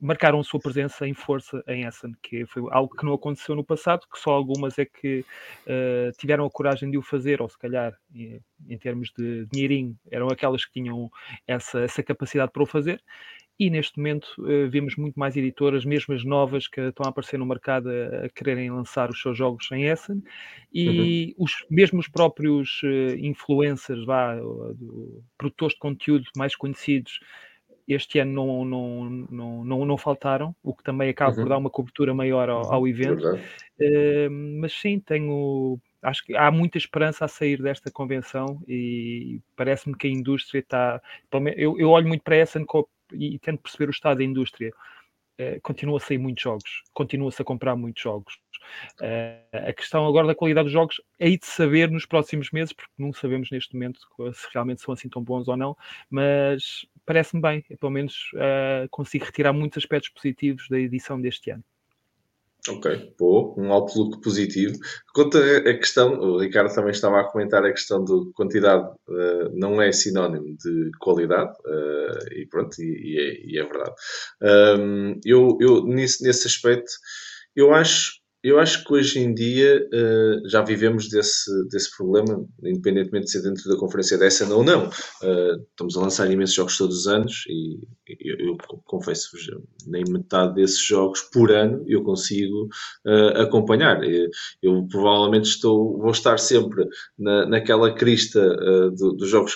marcaram a sua presença em força em Essen, que foi algo que não aconteceu no passado, que só algumas é que ah, tiveram a coragem de o fazer, ou se calhar, em, em termos de dinheirinho, eram aquelas que tinham essa, essa capacidade para o fazer. E neste momento eh, vemos muito mais editoras, mesmo as novas, que estão a aparecer no mercado a, a quererem lançar os seus jogos em Essen, e os, mesmo os próprios eh, influencers, vá, do- produtores de conteúdo mais conhecidos, este ano não, não, não, não, não faltaram, o que também acaba por Uhum. dar uma cobertura maior ao, ao evento. Verdade. Uh, mas sim, tenho. Acho que há muita esperança a sair desta convenção e parece-me que a indústria está. Eu, eu olho muito para essa e tento perceber o estado da indústria. Uh, continua a sair muitos jogos, continua-se a comprar muitos jogos. Uh, a questão agora da qualidade dos jogos é aí de saber nos próximos meses, porque não sabemos neste momento se realmente são assim tão bons ou não, mas parece-me bem, eu, pelo menos uh, consigo retirar muitos aspectos positivos da edição deste ano. Ok, boa, um outlook positivo. Quanto a questão, o Ricardo também estava a comentar a questão de quantidade, eh, não é sinónimo de qualidade, eh, e pronto, e, e é, e é verdade. Ahm, eu, eu nesse, nesse aspecto, eu acho, eu acho que hoje em dia eh, já vivemos desse, desse problema, independentemente de ser dentro da conferência dessa ou não. Eh, estamos a lançar imensos jogos todos os anos e eu, eu confesso-vos, nem metade desses jogos por ano eu consigo eh, acompanhar. Eh, Eu provavelmente estou, vou estar sempre na, naquela crista do- dos jogos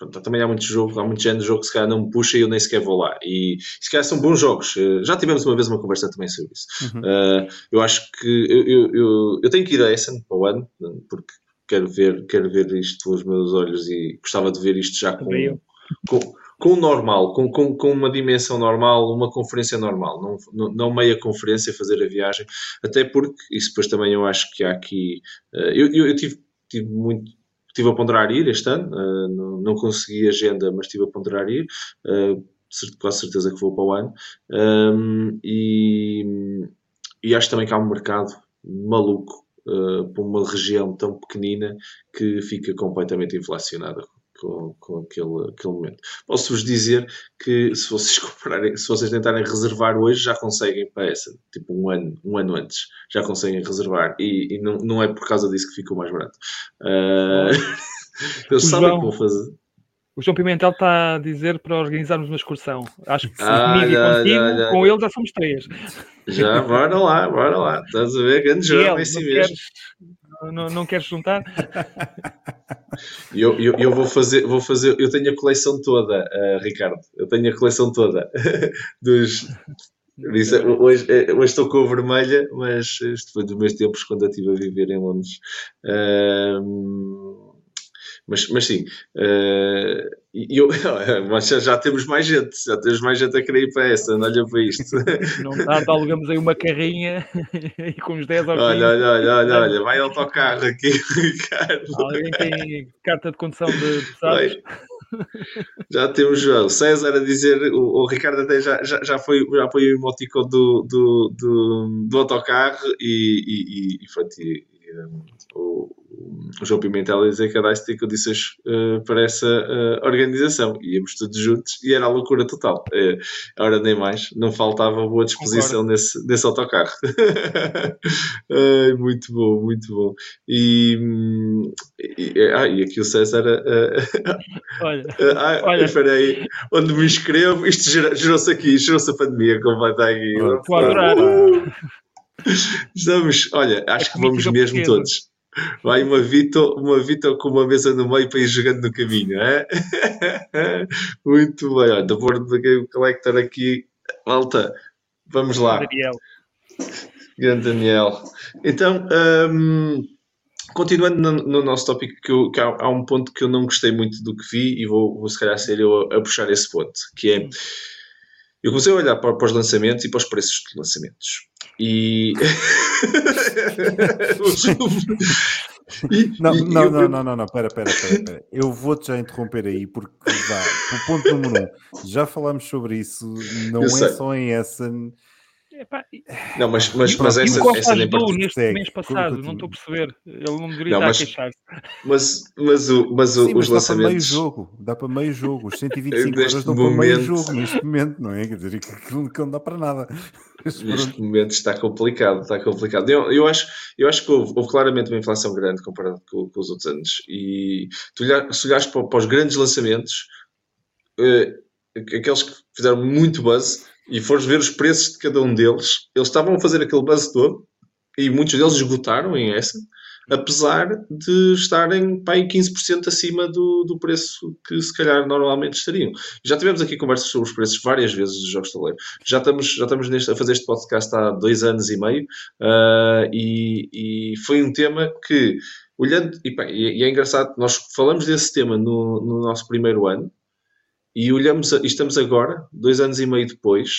pronto, também há muitos jogos, há muito género de jogo que se calhar não me puxa e eu nem sequer vou lá. E se calhar são bons jogos. Eh, Já tivemos uma vez uma conversa também sobre isso. Uhum. Uh, eu acho que eu, eu, eu, eu tenho que ir a Essen para o ano, porque quero ver, quero ver isto pelos meus olhos e gostava de ver isto já com, com, com o normal, com, com, com uma dimensão normal, uma conferência normal, não, não, não meia conferência, fazer a viagem, até porque, isso depois também eu acho que há aqui, eu, eu, eu tive, tive muito estive a ponderar ir este ano, uh, não, não consegui agenda, mas estive a ponderar ir, uh, cer- quase certeza que vou para o ano, Um, e, e acho também que há um mercado maluco uh, para uma região tão pequenina que fica completamente inflacionada com, com aquele, aquele momento. Posso-vos dizer que se vocês comprarem, se vocês tentarem reservar hoje, já conseguem para essa, tipo um ano, um ano antes, já conseguem reservar e, e não, não é por causa disso que ficou mais barato. Uh, eles sabem João- que vão fazer. O João Pimentel está a dizer para organizarmos uma excursão. Acho que se Ah, comigo olha, contigo, olha, com olha. ele já somos três. Já, bora lá, bora lá. Estás a ver? Grande jogo, é assim não, mesmo. queres, não, não queres juntar? Eu, eu, eu vou fazer, vou fazer, eu tenho a coleção toda, eh, Ricardo. Eu tenho a coleção toda dos. isso, hoje, eh, hoje estou com a vermelha, mas isto foi dos meus tempos quando eu estive a viver em Londres. Ahm, mas, mas sim, eh, e eu, mas já, temos mais gente, já temos mais gente a querer ir para essa, olha para isto. Não tarde, alugamos aí uma carrinha e com os 10 ou 15. Olha, olha, olha, olha, olha, vai autocarro aqui, Ricardo. Alguém tem carta de condução de pesados? Já temos o César a dizer, o, o Ricardo até já, já, já foi, já foi o emoticon do, do, do, do autocarro e, e, e, e, pronto, e, e, um, o, o João Pimentel a dizer que a Dice tem condições uh, para essa uh, organização. Íamos todos juntos e era a loucura total. Uh, ora, nem mais, não faltava boa disposição nesse, nesse autocarro. Ai, muito bom, muito bom. E, e, ah, e aqui o César uh, Olha, ah, Olha. espera aí, onde me inscrevo, isto gerou- gerou-se aqui, gerou-se a pandemia completa aqui. Pronto. Estou a adorar. Uh, Estamos, olha, acho É que vamos mesmo portuguesa. todos. Vai uma Vitor, uma Vitor com uma mesa no meio para ir jogando no caminho, é? Muito bem, olha, da Board da Game Collector aqui, malta, vamos lá. Daniel. Grande Daniel. Então, hum, continuando no, no nosso tópico, que, eu- que há, há um ponto que eu não gostei muito do que vi e vou, vou se calhar ser eu a, a puxar esse ponto, que é eu comecei a olhar para, para os lançamentos e para os preços de lançamentos. E. E- Não, e- não, eu- não, não, não, não, pera, pera, pera, pera. Eu vou-te já interromper aí, porque vá, o ponto número um, já falámos sobre isso, não Eu é sei. só em Essen. Epá, Não, mas, mas, mas e essa, o essa nem neste segue. mês passado, não estou a perceber. Ele não deveria Não, estar mas- a queixar-se. Mas, mas, o, mas o- Sim, os mas dá para meio lançamentos. jogo, dá para meio jogo. Os 125 Neste euros dão para meio momento- jogo neste momento, não é? Quer dizer, que aquilo que não dá para nada. Neste momento está complicado, está complicado. Eu, eu, acho, eu acho que houve, houve claramente uma inflação grande comparado com, com os outros anos. E tu olhar, se olhares para, para os grandes lançamentos, eh, aqueles que fizeram muito buzz, e fores ver os preços de cada um deles, eles estavam a fazer aquele buzz todo, e muitos deles esgotaram em essa, apesar de estarem aí 15% acima do, do preço que se calhar normalmente estariam. Já tivemos aqui conversas sobre os preços várias vezes dos jogos de tabuleiro. Já estamos, já estamos neste, a fazer este podcast há dois anos e meio ah, e, e foi um tema que, olhando, e, e- e é engraçado, nós falamos desse tema no, no nosso primeiro ano e olhamos, a- estamos agora, dois anos e meio depois,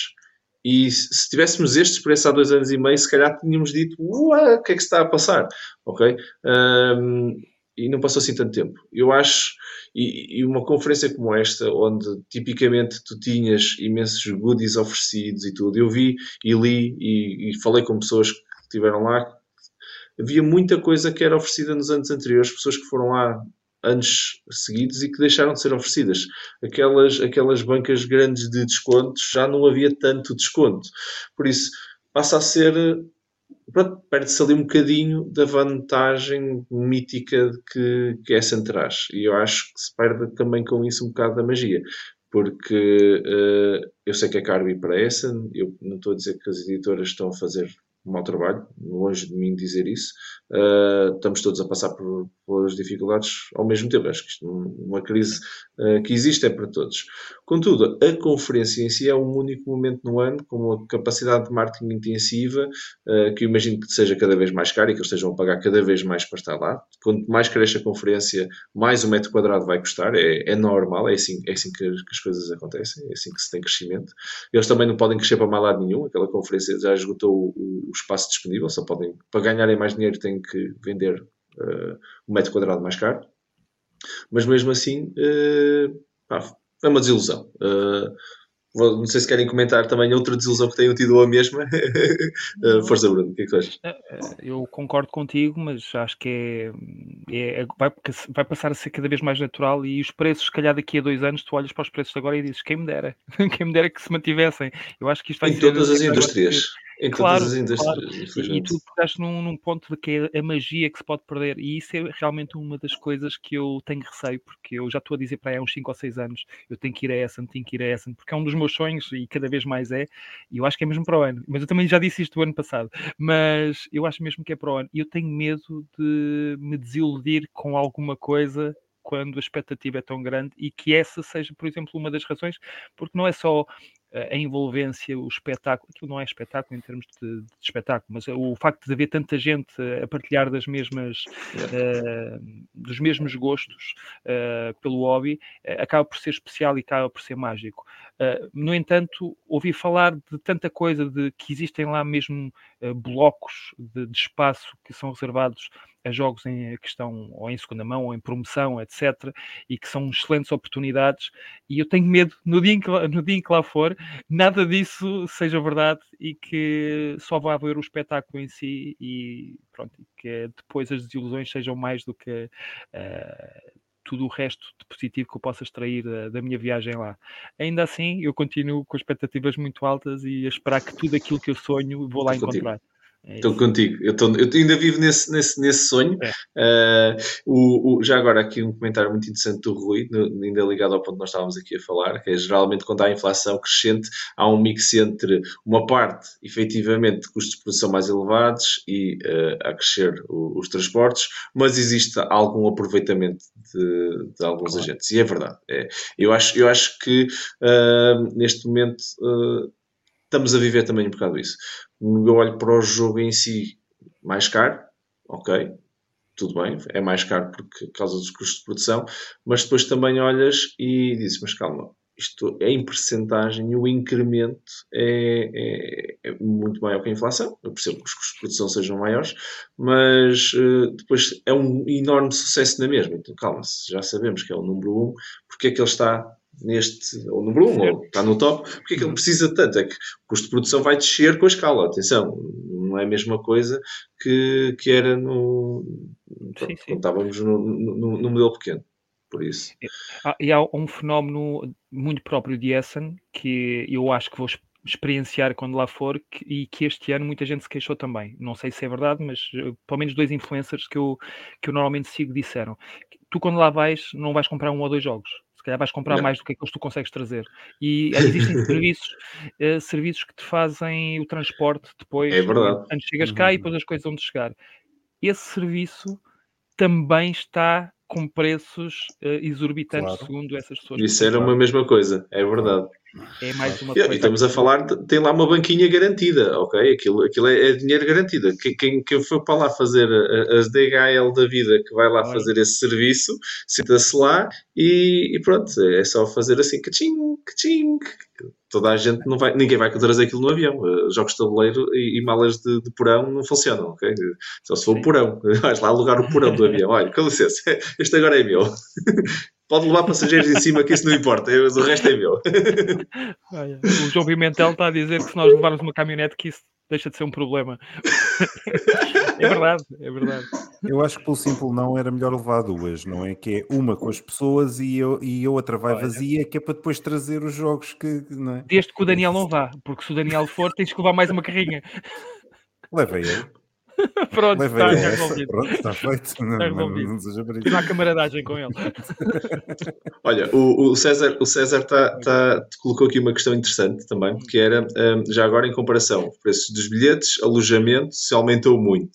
e se se tivéssemos estes preços há dois anos e meio, se calhar tínhamos dito, o que é que está a passar? Ok? Ahm, e não passou assim tanto tempo. Eu acho, e, e uma conferência como esta, onde tipicamente tu tinhas imensos goodies oferecidos e tudo, eu vi e li e, e falei com pessoas que estiveram lá, havia muita coisa que era oferecida nos anos anteriores, pessoas que foram lá anos seguidos e que deixaram de ser oferecidas. Aquelas, aquelas bancas grandes de descontos já não havia tanto desconto. Por isso, passa a ser. Perde-se ali um bocadinho da vantagem mítica que, que essa traz. E eu acho que se perde também com isso um bocado da magia. Porque eh, eu sei que é caro para essa, eu não estou a dizer que as editoras estão a fazer mau trabalho, longe de mim dizer isso. Uh, estamos todos a passar por, pelas dificuldades ao mesmo tempo. Acho que isto, uma crise uh, que existe é para todos. Contudo, a conferência em si é um único momento no ano com uma capacidade de marketing intensiva uh, que eu imagino que seja cada vez mais cara e que eles estejam a pagar cada vez mais para estar lá. Quanto mais cresce a conferência, mais o metro quadrado vai custar. É, é normal, é assim, é assim que, que as coisas acontecem, é assim que se tem crescimento. Eles também não podem crescer para mais lado nenhum. Aquela conferência já esgotou o espaço disponível, só podem, para ganharem mais dinheiro, têm que vender uh, um metro quadrado mais caro. Mas mesmo assim, uh, é uma desilusão. Uh, não sei se querem comentar também outra desilusão que tenham tido a mesma. Uh, Força, Bruno, o que é que tu achas? Eu concordo contigo, mas acho que é, é- vai, vai passar a ser cada vez mais natural e os preços, se calhar daqui a dois anos, tu olhas para os preços agora e dizes quem me dera, quem me dera que se mantivessem. Eu acho que isto vai Em todas as indústrias. Em Claro, todas as indústrias, claro. E, tu pegaste num, num ponto de que é a magia que se pode perder, e isso é realmente uma das coisas que eu tenho receio, porque eu já estou a dizer para aí há uns 5 ou 6 anos: eu tenho que ir a Essen, tenho que ir a Essen, porque é um dos meus sonhos e cada vez mais é, e eu acho que é mesmo para o ano. Mas eu também já disse isto do ano passado, mas eu acho mesmo que é para o ano, e eu tenho medo de me desiludir com alguma coisa quando a expectativa é tão grande e que essa seja, por exemplo, uma das razões, porque não é só a envolvência, o espetáculo, aquilo não é espetáculo em termos de, de espetáculo, mas o facto de haver tanta gente a partilhar das mesmas, eh, dos mesmos gostos eh, pelo hobby, eh, acaba por ser especial e acaba por ser mágico. No entanto, ouvi falar de tanta coisa, de que existem lá mesmo blocos de, de espaço que são reservados a jogos em que estão ou em segunda mão ou em promoção, etc., e que são excelentes oportunidades. E eu tenho medo, no dia em que, lá- no dia em que lá for, nada disso seja verdade e que só vá haver o espetáculo em si e pronto, e que depois as desilusões sejam mais do que eh, tudo o resto de positivo que eu possa extrair da, da minha viagem lá. Ainda assim, eu continuo com expectativas muito altas e a esperar que tudo aquilo que eu sonho vou lá Estou contigo. É Estou contigo. Eu, estou- eu ainda vivo nesse, nesse, nesse sonho. É. Uh, o, o- já agora, aqui um comentário muito interessante do Rui, no- ainda ligado ao ponto que nós estávamos aqui a falar, que é geralmente quando há inflação crescente, há um mix entre uma parte, efetivamente, custos de produção mais elevados e uh, a crescer o- os transportes, mas existe algum aproveitamento de, de alguns Claro. agentes. E é verdade. É. Eu, acho, eu acho que uh, neste momento. Uh, estamos a viver também um bocado isso. Eu olho para o jogo em si mais caro, ok, tudo bem, é mais caro porque, por causa dos custos de produção, mas depois também olhas e dizes, mas calma, isto é em percentagem o incremento é, é- é muito maior que a inflação. Eu percebo que os custos de produção sejam maiores, mas eh, depois é um enorme sucesso na mesma. Então, calma, já sabemos que é o número um, porque é que ele está neste, ou número um, ou está no top, porque é que ele precisa tanto? É que o custo de produção vai descer com a escala, atenção, não é a mesma coisa que, que era no, pronto, quando estávamos no, no, no modelo pequeno. Por isso. Ah, e há um fenómeno muito próprio de Essen que eu acho que vou ex- experienciar quando lá for que- e que este ano muita gente se queixou também. Não sei se é verdade, mas eh, pelo menos dois influencers que eu, que eu normalmente sigo disseram. Tu quando lá vais, não vais comprar um ou dois jogos. Se calhar vais comprar Não. mais do que aqueles que tu consegues trazer. E eh, existem serviços, eh, serviços que te fazem o transporte depois. É verdade. Antes chegas cá e Uhum. depois as coisas vão te chegar. Esse serviço também está com preços eh, exorbitantes, Claro. segundo essas pessoas. Isso era uma mesma coisa, é verdade. É mais uma E, e coisa. estamos a falar, tem lá uma banquinha garantida, ok? Aquilo, aquilo é, é dinheiro garantido. Quem, quem, for para lá fazer a- as DHL da vida, que vai lá Claro. fazer esse serviço, senta-se lá e, e pronto, é só fazer assim, caching, caching. Toda a gente não vai, ninguém vai trazer aquilo no avião. Uh, Jogos de tabuleiro e, e malas de, de porão não funcionam, ok? Só se for Sim. o porão. Vais lá alugar o porão do avião. Olha, com licença, este agora é meu. Pode levar passageiros em cima, que isso não importa, mas o resto é meu. Olha, o João Pimentel está a dizer que se nós levarmos uma caminhonete que isso deixa de ser um problema. É verdade, é verdade. Eu acho que pelo simples não era melhor levar duas, não é? Que é uma com as pessoas e, eu, e a outra vai vazia, que é para depois trazer os jogos que. Não é? Desde que o Daniel não vá, porque se o Daniel for, tens que levar mais uma carrinha. Leva ele. Pronto, Leva está já essa. resolvido. Pronto, está feito. Não, não, resolvido. não seja por isso. Não há camaradagem com ele. Olha, o, o César, o César tá, tá- colocou aqui uma questão interessante também, que era, hum, já agora em comparação, os preços dos bilhetes, alojamento, se aumentou muito.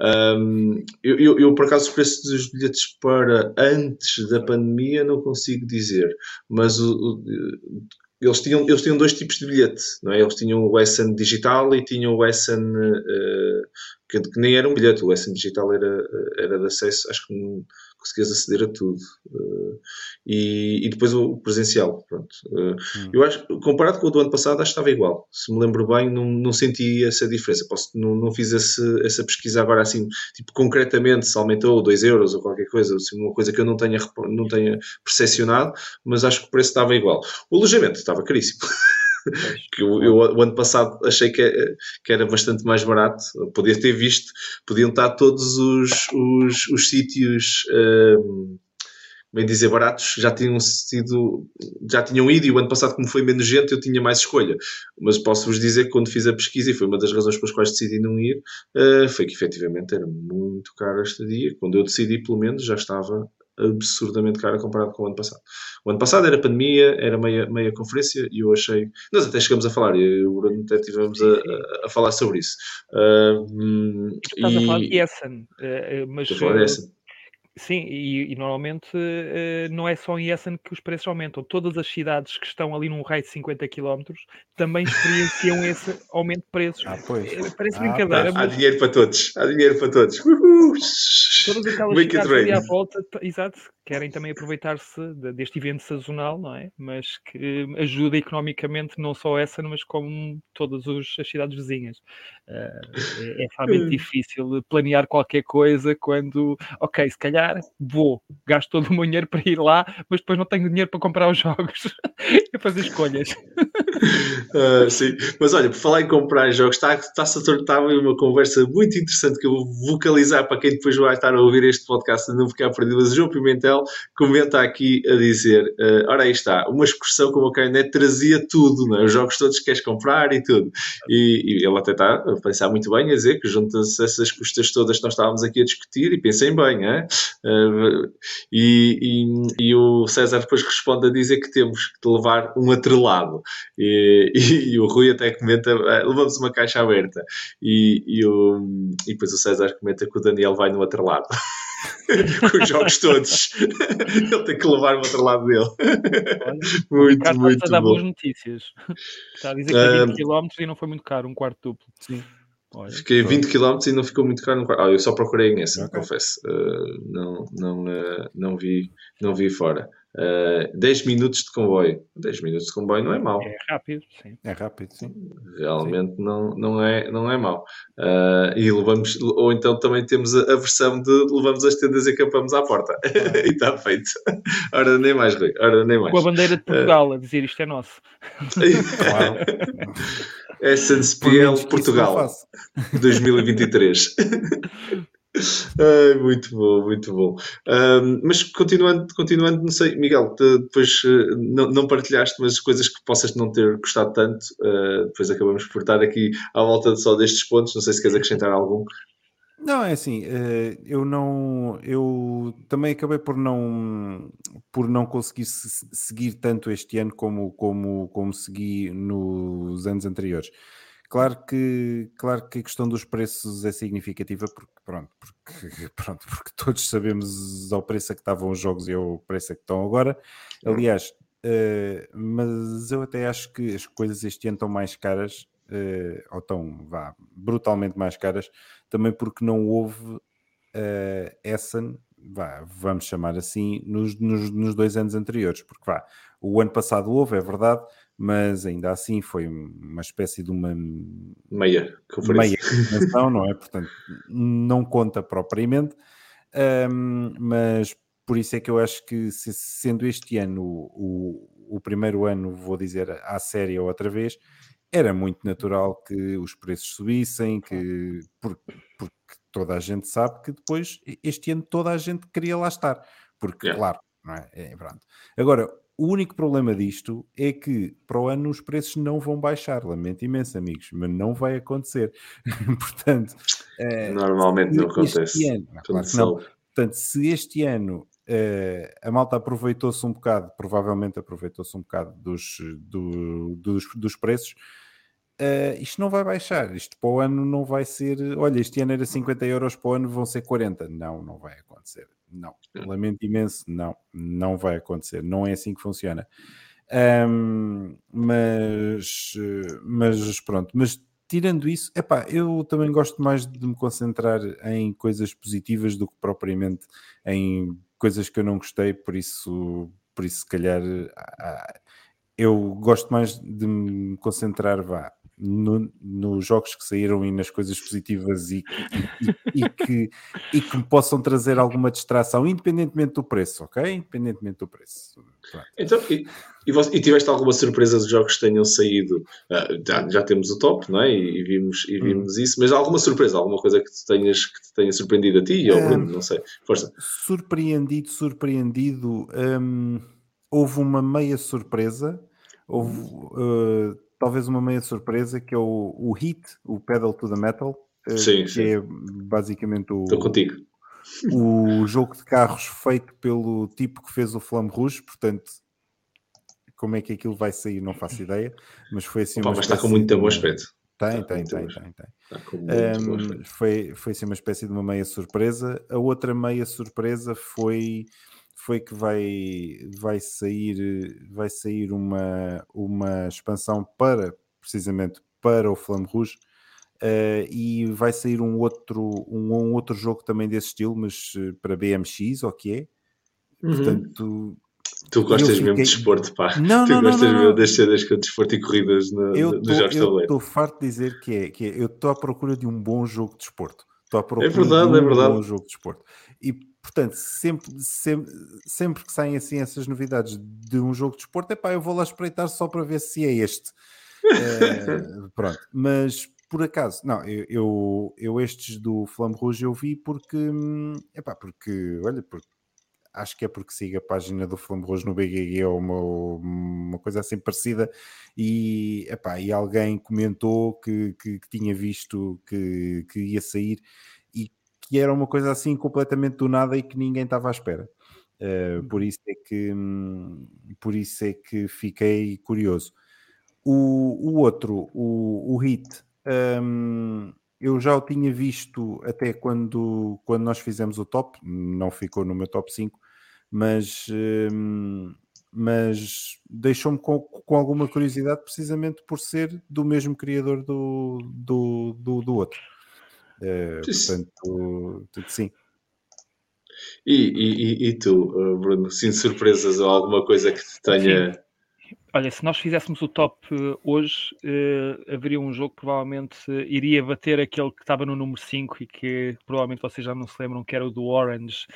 Hum, eu, eu, eu, por acaso, os preços dos bilhetes para antes da pandemia não consigo dizer, mas o- o- eles, tinham, eles tinham dois tipos de bilhete, não é? Eles tinham o Essen digital e tinham o Essen, eh, que, que nem era um bilhete, o Essen digital era, era de acesso, acho que conseguias aceder a tudo. Eh, e, e depois o presencial. Pronto. Eh. Eu acho, comparado com o do ano passado, acho que estava igual. Se me lembro bem, não, não senti essa diferença. Posso, não, não fiz esse- essa pesquisa agora assim, tipo, concretamente, se aumentou 2 euros ou qualquer coisa, assim, uma coisa que eu não tenha, não tenha percepcionado, mas acho que o preço estava igual. O alojamento estava caríssimo. que eu, eu, o ano passado achei que, que era bastante mais barato. Podia ter visto, podiam estar todos os, os, os sítios. hum, bem dizer, baratos, já tinham sido, já tinham ido, e o ano passado, como foi menos gente, eu tinha mais escolha. Mas posso-vos dizer que quando fiz a pesquisa, e foi uma das razões pelas quais decidi não ir, eh, foi que efetivamente era muito caro este dia. Quando eu decidi, pelo menos, já estava absurdamente caro comparado com o ano passado. O ano passado era pandemia, era meia, meia conferência, e eu achei. Nós até chegamos a falar, e eu e o Bruno até estivemos a, a- a falar sobre isso. Ah, hum, Estás a falar e- de Essen, eh, eh, mas Estou a falar eh, dessa. Sim, e, e normalmente eh, não é só em Essen que os preços aumentam. Todas as cidades que estão ali num raio de 50 km também experienciam esse aumento de preços. Ah, pois. Eh, Parece Ah, brincadeira, Há mas dinheiro para todos, há dinheiro para todos. Uhul. todas aquelas Make cidades ali à volta, exato, querem também aproveitar-se de- deste evento sazonal, não é? Mas que ajuda economicamente não só Essen, mas como todas as cidades vizinhas. Eh, é, é realmente difícil planear qualquer coisa quando, ok, se calhar vou, gasto todo o meu dinheiro para ir lá, mas depois não tenho dinheiro para comprar os jogos e fazer escolhas. Ah, sim, mas olha, por falar em comprar jogos, está- está-se a tornar uma conversa muito interessante que eu vou vocalizar para quem depois vai estar a ouvir este podcast e não ficar perdido. Mas o João Pimentel Daniel comenta aqui a dizer: uh, ora aí está, uma excursão como a Kainet trazia tudo, é? os jogos todos que queres comprar e tudo. E, e ele até está a pensar muito bem, a dizer que juntas essas custas todas que nós estávamos aqui a discutir, e pensem bem, é? Uh, e, e, e, o César depois responde a dizer que temos que levar um atrelado. E, e, o Rui até comenta: uh, levamos uma caixa aberta. E, o, e depois o César comenta que o Daniel vai no outro lado. com os jogos todos. Ele tem que levar o outro lado dele. Olha, muito, o muito a dar boas notícias. Está a dizer que é 20 km e não foi muito caro, um quarto duplo. Sim. Olha, Fiquei 20 km e não ficou muito caro. Ah, eu só procurei nesse, okay. confesso. Uh, não, não, uh, não, vi, não vi fora. Uh, eh, 10 minutos de comboio. 10 minutos de comboio não é mau. É rápido, sim. É rápido, sim. Realmente sim. Não, não, é, não é mau. Uh, e levamos, ou então também temos a, a, versão de levamos as tendas e acampamos à porta. e está feito. Ora, nem mais, Rui. Ora, nem mais. Com a bandeira de Portugal uh, a dizer isto é nosso. claro. SNSPL Portugal 2023. Ai, muito bom, muito bom. Um, mas continuando, continuando, não sei, Miguel, depois uh, não, não, partilhaste, mas coisas que possas não ter gostado tanto, uh, depois acabamos por estar aqui à volta só destes pontos. Não sei se queres acrescentar algum. Não, é assim, uh, eu não, eu também acabei por não, por não conseguir seguir tanto este ano como, como, como segui nos anos anteriores. Claro que, claro que a questão dos preços é significativa porque, pronto, porque, pronto, porque todos sabemos ao preço a que estavam os jogos e ao preço a que estão agora. Aliás, uh, mas eu até acho que as coisas este ano estão mais caras, uh, ou estão, vá, brutalmente mais caras, também porque não houve uh, Essen, vá, vamos chamar assim, nos, nos, nos dois anos anteriores, porque vá, o ano passado houve, é verdade, mas ainda assim foi uma espécie de uma meia meia convenção, não é? Portanto, não conta propriamente, um, mas por isso é que eu acho que se, sendo este ano o, o, primeiro ano, vou dizer à série outra vez, era muito natural que os preços subissem, que porque, porque toda a gente sabe que depois este ano toda a gente queria lá estar, porque yeah. claro, não é? é pronto. Agora o único problema disto é que para o ano os preços não vão baixar. Lamento imenso, amigos, mas não vai acontecer. Portanto, uh, normalmente não acontece. Ano, claro não. Portanto, se este ano uh, a malta aproveitou-se um bocado, provavelmente aproveitou-se um bocado dos, do, dos, dos preços. Uh, isto não vai baixar, isto para o ano não vai ser. Olha, este ano era 50 euros, para o ano vão ser 40. Não, não vai acontecer. Não, lamento imenso, não, não vai acontecer, não é assim que funciona. Um, mas, mas pronto, mas tirando isso, epá, eu também gosto mais de me concentrar em coisas positivas do que propriamente em coisas que eu não gostei, por isso, por isso se calhar eu gosto mais de me concentrar vá, no, nos jogos que saíram e nas coisas positivas e, e, e, que, e que me possam trazer alguma distração, independentemente do preço, ok? Independentemente do preço. Pronto. Então, e, e, você, e, tiveste alguma surpresa de jogos que tenham saído? Uh, já, já, temos o top, não é? E, vimos, e hum. vimos hum. isso, mas alguma surpresa, alguma coisa que te tenhas que te tenha surpreendido a ti ou Bruno, não sei. Força. Surpreendido, surpreendido. Hum, houve uma meia surpresa. Houve. Uh, talvez uma meia surpresa, que é o, o Hit, o Pedal to the Metal, eh, sim, que sim. é basicamente o, contigo. o jogo de carros feito pelo tipo que fez o Flamme Rouge, portanto, como é que aquilo vai sair, não faço ideia, mas foi assim Opa, mas está com muito bom aspecto. Tem, tem, tem, tem, tem. Foi, foi assim uma espécie de uma meia surpresa. A outra meia surpresa foi foi que vai, vai sair, vai sair uma, uma expansão para precisamente para o Flamme Rouge uh, e vai sair um outro, um, um, outro jogo também desse estilo, mas uh, para BMX, o que é? Uhum. Portanto, Tu gostas fiquei... mesmo de desporto, pá. Não, tu não, gostas não, não, mesmo das cenas com desporto e corridas no, eu nos jogos de Eu estou farto de dizer que é, que é eu estou à procura de um bom jogo de desporto. Estou à procura é verdade, de é um é verdade. bom jogo de desporto. E Portanto, sempre, sempre, sempre que saem assim essas novidades de um jogo de esporte, pá, eu vou lá espreitar só para ver se é este. é, pronto, mas por acaso, não, eu, eu, eu, estes do Flamme Rouge eu vi porque, epá, porque, olha, porque acho que é porque siga a página do Flamboros no BGG ou uma, uma coisa assim parecida e, epá, e alguém comentou que, que, que tinha visto que, que ia sair que era uma coisa assim completamente do nada e que ninguém estava à espera. Uh, por isso é que por isso é que fiquei curioso. O, o outro, o, o Hit, um, eu já o tinha visto até quando, quando nós fizemos o top, não ficou no meu top 5, mas, um, mas deixou-me com, com alguma curiosidade precisamente por ser do mesmo criador do, do, do, do outro. Uh, portanto, sim. E, e, e tu, eh, Bruno, sim, surpresas ou alguma coisa que te tenha. Sim. Olha, se nós fizéssemos o top eh, hoje, uh, haveria um jogo que provavelmente iria bater aquele que estava no número 5 e que provavelmente vocês já não se lembram, que era o do Orange,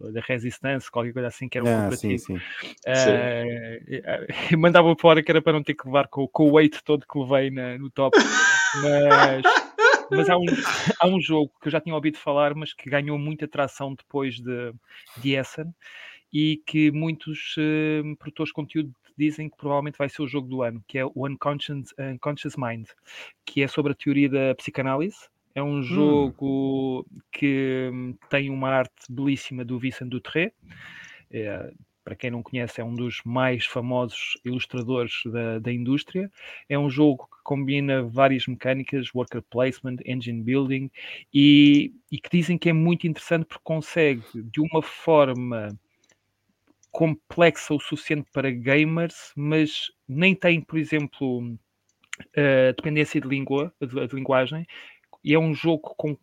da Resistance, qualquer coisa assim, que era um ah. Sim, sim. Uh, mandava fora que era para não ter que levar com, com o weight todo que levei na, no top, mas mas há um, há um jogo que eu já tinha ouvido falar, mas que ganhou muita atração depois de, de Essen e que muitos uh, produtores de conteúdo dizem que provavelmente vai ser o jogo do ano, que é o Unconscious, Unconscious Mind, que é sobre a teoria da psicanálise. É um hum. jogo hum. que tem uma arte belíssima do Vincent Dutré. É, para quem não conhece, é um dos mais famosos ilustradores da, da indústria. É um jogo que combina várias mecânicas, worker placement, engine building, e, e que dizem que é muito interessante porque consegue, de uma forma complexa o suficiente para gamers, mas nem tem, por exemplo, uh, dependência de língua, de, de linguagem, e é um jogo com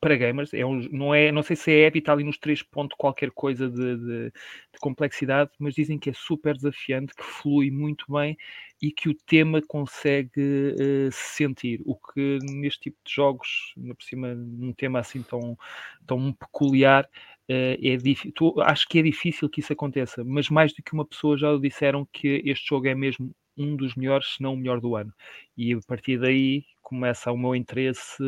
para gamers, é um, não, é, não sei se é épico, está ali nos 3 pontos qualquer coisa de, de, de, complexidade, mas dizem que é super desafiante, que flui muito bem e que o tema consegue uh, sentir, o que neste tipo de jogos, por cima num tema assim tão, tão peculiar, Uh, é acho que é difícil que isso aconteça, mas mais do que uma pessoa já disseram que este jogo é mesmo um dos melhores, se não o melhor do ano. E a partir daí começa o meu interesse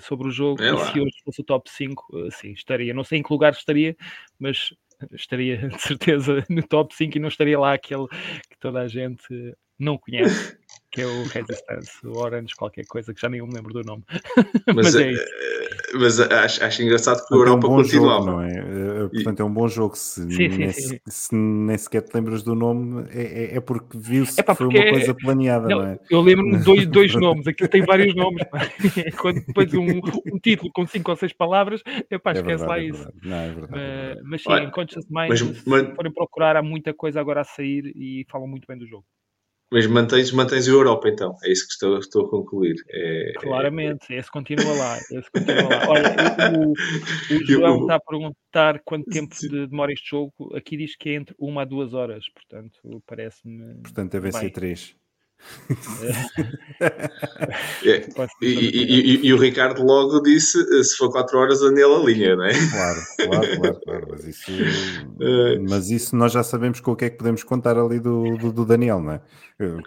sobre o jogo. É e se hoje fosse o top 5, sim, estaria. Não sei em que lugar estaria, mas estaria de certeza no top 5 e não estaria lá aquele que toda a gente não conhece, que é o Resistance, o Orange, qualquer coisa, que já nem me lembro do nome. Mas, mas é isso. Mas acho, acho engraçado que o Europa é um continua. Jogo, não é? Portanto, é um bom jogo. Se, sim, nem, sim, sim. se nem sequer te lembras do nome, é, é, é porque viu-se é que foi uma coisa planeada, não, não é? Eu lembro-me de dois, dois nomes, aqui tem vários nomes. Quando depois um, um título com cinco ou seis palavras, epá, é esquece verdade, lá isso. Não, é verdade, mas, mas sim, Olha, em Conscious Mind, mas, mas... se forem procurar, há muita coisa agora a sair e falam muito bem do jogo. Mas mantens, mantens a Europa, então. É isso que estou, estou a concluir. É, Claramente, é... esse continua lá. Esse continua lá. Olha, o, o João está a perguntar quanto tempo de, demora este jogo. Aqui diz que é entre uma a duas horas, portanto, parece-me. Portanto, deve ser três. É. e, e, e, e, o Ricardo logo disse: se for 4 horas, ande a linha, não é? Claro, claro, claro. claro. Mas, isso, é. mas isso nós já sabemos com o que é que podemos contar ali do, do, do Daniel, não é?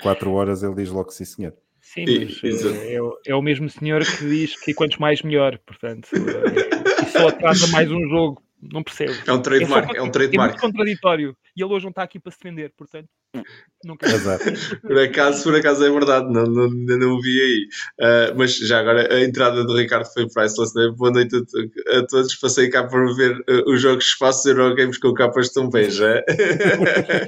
4 horas ele diz logo sim, senhor. Sim, mas é, é, é, o mesmo senhor que diz que quantos mais melhor, portanto, é, só atrasa mais um jogo não percebo. É um trademark. É, é um trademark. É muito contraditório. E ele hoje não está aqui para se defender, portanto, não quero. por, acaso, por acaso é verdade, não, não, não o vi aí. Uh, mas já agora, a entrada do Ricardo foi priceless. Né? Boa noite a, a, todos. Passei cá para ver uh, os jogos espaços Eurogames com capas tão bem, já.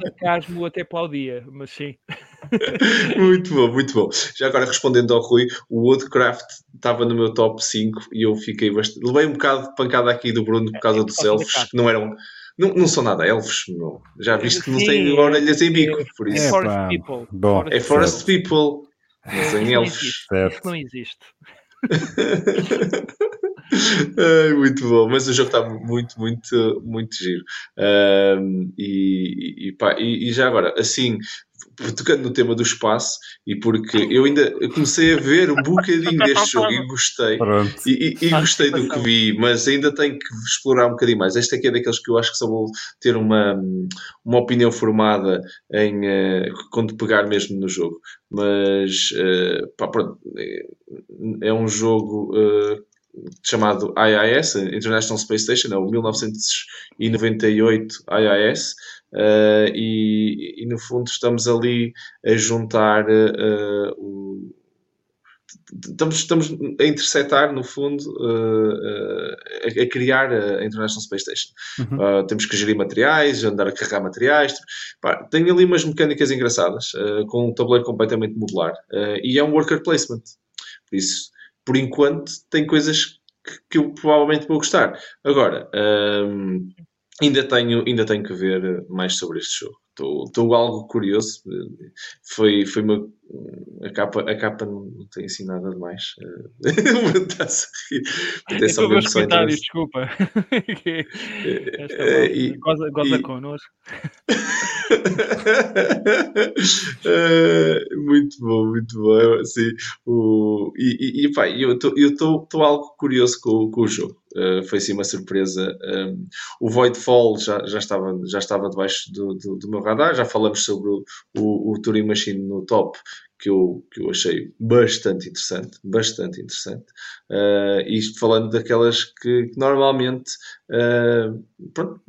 Sarcasmo até para o dia, mas sim. muito bom, muito bom. Já agora respondendo ao Rui, o Woodcraft estava no meu top 5 e eu fiquei bastante. Levei um bocado de pancada aqui do Bruno por causa dos elfos, que não eram. Não, não são nada elfos, não. Já viste que não têm orelhas em bico, por isso. É Forest People. Bom, é Forest People. Não são elfos. Isso não existe. Ai, muito bom, mas o jogo está muito, muito, muito giro. Um, e, e, pá, e, e, já agora, assim, tocando no tema do espaço e porque eu ainda comecei a ver um bocadinho deste jogo e gostei e, e, e, gostei do que vi, mas ainda tenho que explorar um bocadinho mais. Este aqui é daqueles que eu acho que só vou ter uma, uma opinião formada em uh, quando pegar mesmo no jogo. Mas uh, pá, pronto, é, é um jogo uh, chamado IIS, International Space Station, é o 1998 IIS, uh, e, e, no fundo estamos ali a juntar uh, o estamos, estamos a interceptar, no fundo, uh, a, a, criar a International Space Station. Uhum. Uh, temos que gerir materiais, andar a carregar materiais. Pá, tem ali umas mecânicas engraçadas, com um tabuleiro completamente modular. e é um worker placement. Por isso, por enquanto, tem coisas que, que eu provavelmente vou gostar. Agora, um, ainda, tenho, ainda tenho que ver mais sobre este jogo. Estou algo curioso. Foi, foi uma. A capa, a capa não, tem assim nada de mais. Está-se a rir. É só ver os comentários, desculpa. Esta é, e, goza, goza e... connosco. muito bom, muito bom. Assim, o, e, e, e pá, eu estou algo curioso com, com o jogo. Uh, foi sim uma surpresa. Um, o Voidfall já, já, estava, já estava debaixo do, do, do meu radar, já falamos sobre o, o, o Turing Machine no top, que eu, que eu achei bastante interessante, bastante interessante. Uh, isto falando daquelas que, que normalmente uh, pronto,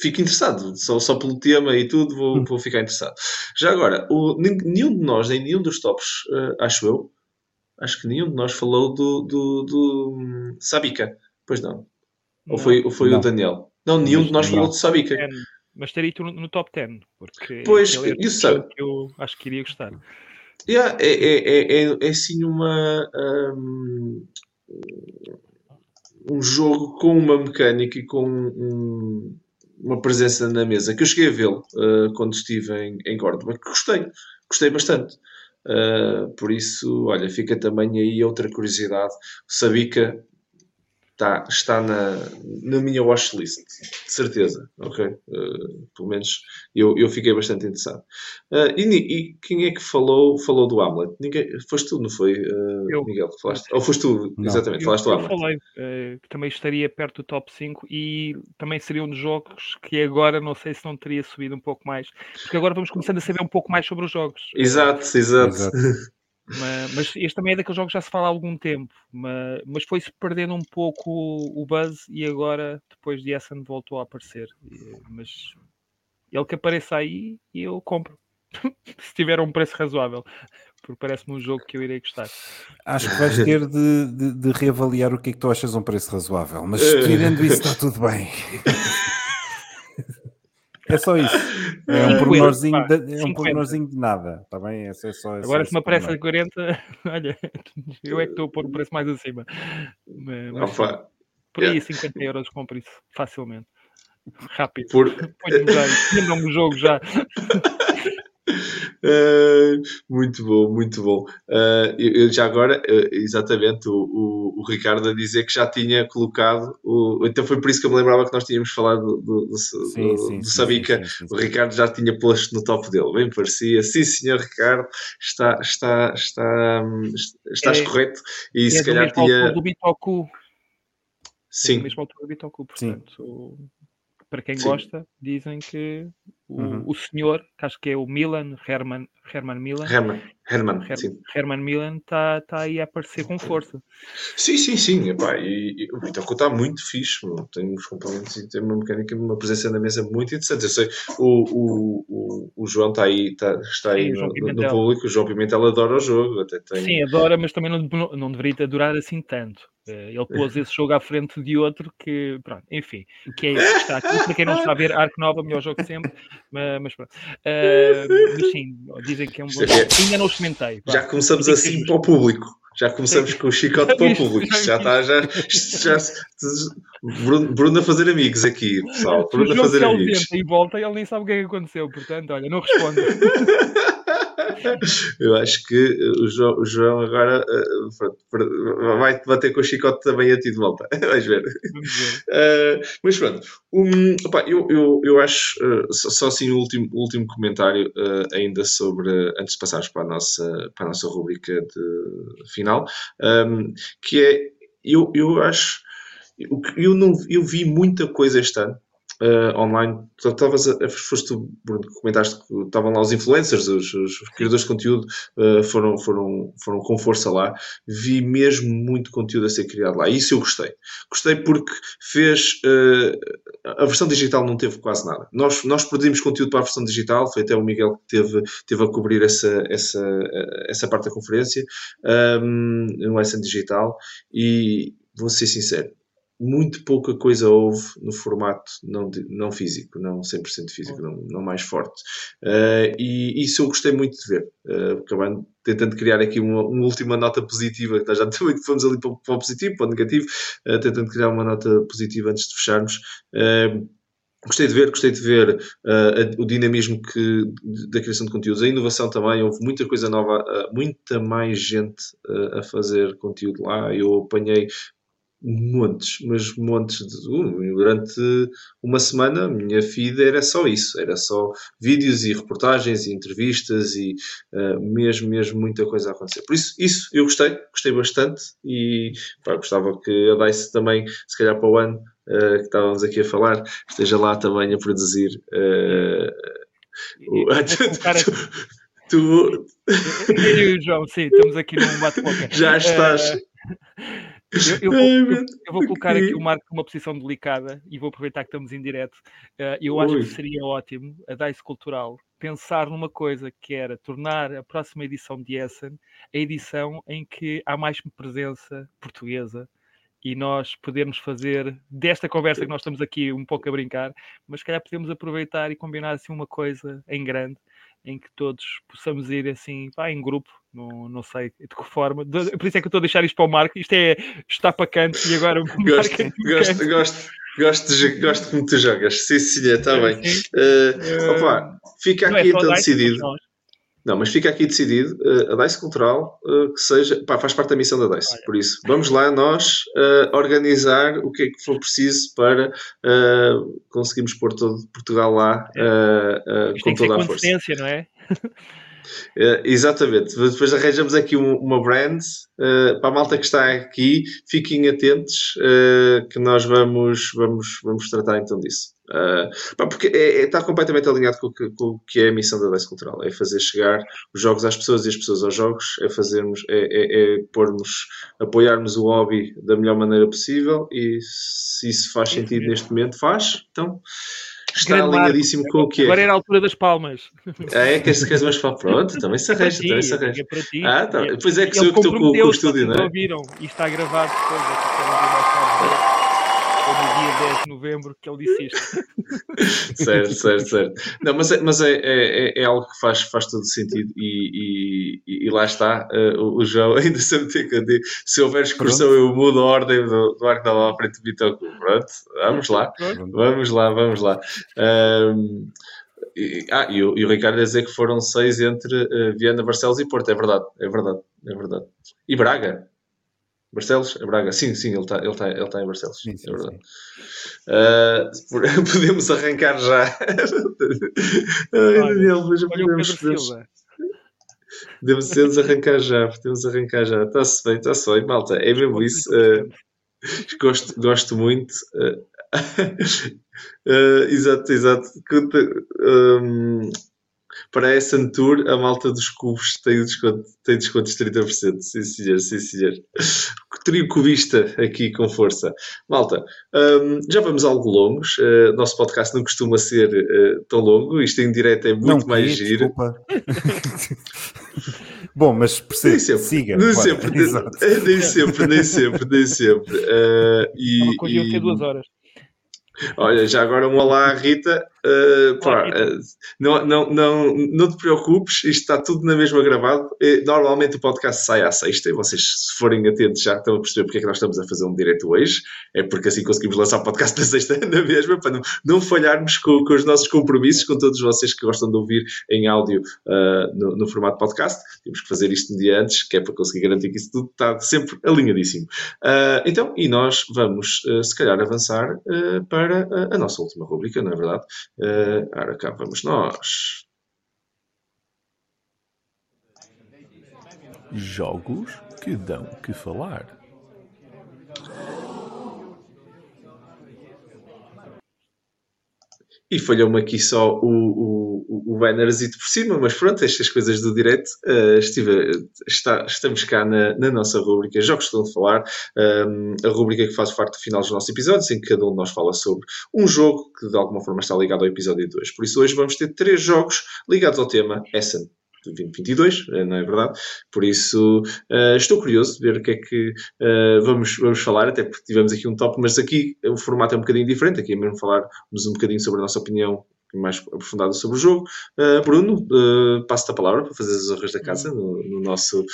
fico interessado, só, só pelo tema e tudo vou, hum. vou ficar interessado. Já agora, o, nenhum de nós, nem nenhum dos tops, uh, acho eu, acho que nenhum de nós falou do, do, do um, Sabica, pois não. não. Ou foi, ou foi o Daniel? Não, nenhum de nós falou do Sabica. É, mas teria tu no, no, top 10, porque pois, é isso que eu acho que iria gostar. Yeah, é, é, é, é, assim uma. Um, um jogo com uma mecânica e com um, uma presença na mesa que eu cheguei a vê-lo uh, quando estive em, em Córdoba, que gostei, gostei bastante. Uh, por isso, olha, fica também aí outra curiosidade. O Sabica está, está na, na minha watchlist, de certeza, ok? Uh, pelo menos eu, eu fiquei bastante interessado. Uh, e, e, quem é que falou, falou do Hamlet? Ninguém, foste tu, não foi, uh, eu, Miguel? Falaste, ou foste tu, não. exatamente, eu, falaste do Hamlet. Eu falei que também estaria perto do top 5 e também seria um dos jogos que agora não sei se não teria subido um pouco mais, porque agora vamos começando a saber um pouco mais sobre os jogos. Exato, exato. exato. Mas, mas, este também é daqueles jogos que já se fala há algum tempo, mas, mas foi-se perdendo um pouco o, o, buzz e agora, depois de Essen, voltou a aparecer. Mas ele que apareça aí, eu compro. se tiver um preço razoável, porque parece-me um jogo que eu irei gostar. Acho que vais ter de, de, de reavaliar o que é que tu achas um preço razoável, mas tirando isso está tudo bem. É só isso. É um pormenorzinho de, é um pormenorzinho de nada, está bem? É só, é Agora, se me aparece a 40, olha, eu é que estou a pôr o preço mais acima. Mas, por aí, 50 euros compro isso facilmente. Rápido. Por... Põe-me já, me o jogo já. Uh, muito bom, muito bom. Uh, eu, já agora, uh, exatamente, o, o, o, Ricardo a dizer que já tinha colocado. O, então foi por isso que eu me lembrava que nós tínhamos falado do, do, do, sim, do, sim, do Sabica. Sim, o Ricardo já tinha posto no top dele, bem parecia. Sim, senhor Ricardo, está, está, está, estás é, correto. E é se calhar tinha. Do Bitoku. Sim. É do mesmo autor do Bitoku, portanto para quem Sim. gosta, dizem que o, uhum. o senhor, que acho que é o Milan, Herman, Herman Milan, Herman, Herman, Her, sim. Herman Milan está tá aí a aparecer com força. Sim, sim, sim. Epá, e, e o Bitoku está muito fixe, tem uns componentes e tem uma mecânica, uma presença na mesa muito interessante. Eu sei, o, o, o, o João está aí, está, está aí sim, no, no, público, o João Pimentel adora o jogo. Até tem... Sim, adora, mas também não, não deveria durar assim tanto. Eh, ele pôs esse jogo à frente de outro que, pronto, enfim, que é isso que está aqui. Para quem não está a ver, Arco Nova, melhor jogo sempre, mas, mas pronto. Uh, mas sim, dizem que é um bom jogo. Ainda não experimentei. Já começamos assim para o público. Já começamos com o chicote para o público. Já está, já. já Bruno, Bruno a fazer amigos aqui, pessoal. Bruno a fazer amigos. E volta e ele nem sabe o que é que aconteceu, portanto, olha, não responde. Eu acho que o João, o João agora uh, vai bater com o chicote também a ti de volta. Vais ver. Uh, mas pronto, um, opa, eu, eu, eu acho, uh, só, só, assim o último, último comentário ainda sobre, antes de passarmos para a nossa, para a nossa rubrica de final, um, que é, eu, eu acho, eu, não, eu vi muita coisa este ano uh, online. Estavas foste tu, comentaste que estavam lá os influencers, os, os criadores de conteúdo uh, foram, foram, foram com força lá. Vi mesmo muito conteúdo a ser criado lá. Isso eu gostei. Gostei porque fez. Uh, a versão digital não teve quase nada. Nós, nós produzimos conteúdo para a versão digital, foi até o Miguel que teve, teve a cobrir essa, essa, essa parte da conferência, um, no SN Digital, e vou ser sincero, muito pouca coisa houve no formato não, não físico, não 100% físico, não, não mais forte. Uh, e isso eu gostei muito de ver. Uh, acabando, tentando criar aqui uma, uma, última nota positiva, nós já também fomos ali para, para o positivo, para o negativo, uh, tentando criar uma nota positiva antes de fecharmos. Gostei de ver, gostei de ver uh, o dinamismo que, da criação de conteúdos, a inovação também, houve muita coisa nova, uh, muita mais gente uh, a fazer conteúdo lá. Eu apanhei montes, mas montes de. Uh, durante uma semana, a minha feed era só isso, era só vídeos e reportagens e entrevistas e uh, mesmo, mesmo muita coisa a acontecer. Por isso, isso eu gostei, gostei bastante e pá, gostava que a DICE também, se calhar para o ano uh, que estávamos aqui a falar, esteja lá também a produzir. O... tu, Eu e o João, sim, estamos aqui num bate-boca. Já estás. Eu, eu, vou, eu, eu, vou, colocar aqui o Marco numa posição delicada e vou aproveitar que estamos em direto. Uh, eu acho Ui. que seria ótimo a DICE Cultural pensar numa coisa que era tornar a próxima edição de Essen a edição em que há mais presença portuguesa e nós podermos fazer desta conversa que nós estamos aqui um pouco a brincar, mas se calhar podemos aproveitar e combinar assim uma coisa em grande em que todos possamos ir assim, pá, em grupo, não, não sei de que forma. Por isso é que eu estou a deixar isto para o Marco. Isto é está para canto e agora gosto, é gosto, gosto, gosto, de, gosto como tu jogas. Sim, sim, está é, bem. Uh, opa, fica aqui é então decidido. Não, mas fica aqui decidido, uh, a DICE Cultural, uh, que seja, pá, faz parte da missão da DICE, Olha. por isso, vamos lá nós uh, organizar o que é que for preciso para conseguirmos pôr todo Portugal lá é. com toda a força. não é? Uh, exatamente. Depois arranjamos aqui um, uma brand uh, para a malta que está aqui. Fiquem atentos uh, que nós vamos, vamos, vamos tratar então disso. porque é, é, está completamente alinhado com, com, o que é a missão da DICE Cultural. É fazer chegar os jogos às pessoas e as pessoas aos jogos. É fazermos, é, é, é pormos, apoiarmos o hobby da melhor maneira possível e se isso faz sentido neste momento, faz. Então está Grande alinhadíssimo Marco. com o que é. Agora era a altura das palmas. Ah, é, queres, queres mais para pronto, também se arranja, também se arranja. É ah, tá. Pois é que sou eu que estou com, com o estúdio, não é? ouviram, e está gravado depois, é no dia 10 de novembro que ele disse isto. certo, certo, certo. Não, mas é, mas é, é, é, algo que faz, faz todo sentido e, e, e lá está. Uh, o João ainda sempre tem que dizer, se houver excursão eu mudo a ordem do, do Arco da Lava Preto Bitoco. Pronto, vamos lá, vamos lá, vamos lá. Um, e, ah, e o, e o Ricardo a dizer que foram seis entre uh, Viana, Barcelos e Porto. É verdade, é verdade, é verdade. E Braga. Barcelos? É Braga? Sim, sim, ele está ele tá, ele tá em Barcelos. Sim, sim, é verdade. Uh, podemos arrancar já. Ai, Daniel, mas podemos, podemos, podemos, podemos arrancar já. Podemos arrancar já. Está-se bem, está-se bem, malta. É mesmo isso. Uh, gosto, gosto muito. Uh, exato, exato. Um, para essa tour, a malta dos cubos tem desconto, tem desconto de 30%. Sim, senhor, sim, senhor. Trio cubista aqui com força. Malta, um, já vamos algo longos. Uh, nosso podcast não costuma ser uh, tão longo. Isto em direto é muito não, mais giro. Bom, mas percebe, siga. Nem sempre, nem, nem sempre, nem sempre, nem sempre. Uh, e, é e... duas horas. Olha, já agora um olá, Rita. Uh, pá, uh, não, não, não, não te preocupes, isto está tudo na mesma gravado. Normalmente o podcast sai à sexta e vocês, se forem atentos, já estão a perceber porque é que nós estamos a fazer um direto hoje. É porque assim conseguimos lançar o podcast na sexta na mesma, para não, não falharmos com, com, os nossos compromissos, com todos vocês que gostam de ouvir em áudio uh, no, no, formato podcast. Temos que fazer isto um dia antes, que é para conseguir garantir que isso tudo está sempre alinhadíssimo. então, e nós vamos, se calhar, avançar para a, a nossa última rubrica, não é verdade? Uh, ora, cá vamos nós. Jogos que dão que falar. E falhou-me aqui só o, o, o bannerzito por cima, mas pronto, estas coisas do direto. Uh, estive, está, estamos cá na, na nossa rúbrica Jogos que estão a falar, um, a rúbrica que faz parte do final dos nossos episódios, em que cada um de nós fala sobre um jogo que de alguma forma está ligado ao episódio 2. Por isso hoje vamos ter três jogos ligados ao tema Essen. 2022, eh, não é verdade? Por isso uh, estou curioso de ver o que é que uh, vamos, vamos falar, até porque tivemos aqui um top, mas aqui o formato é um bocadinho diferente, aqui é mesmo falarmos um bocadinho sobre a nossa opinião mais aprofundada sobre o jogo. Uh, Bruno, passo-te a palavra para fazer as honras da casa no, no nosso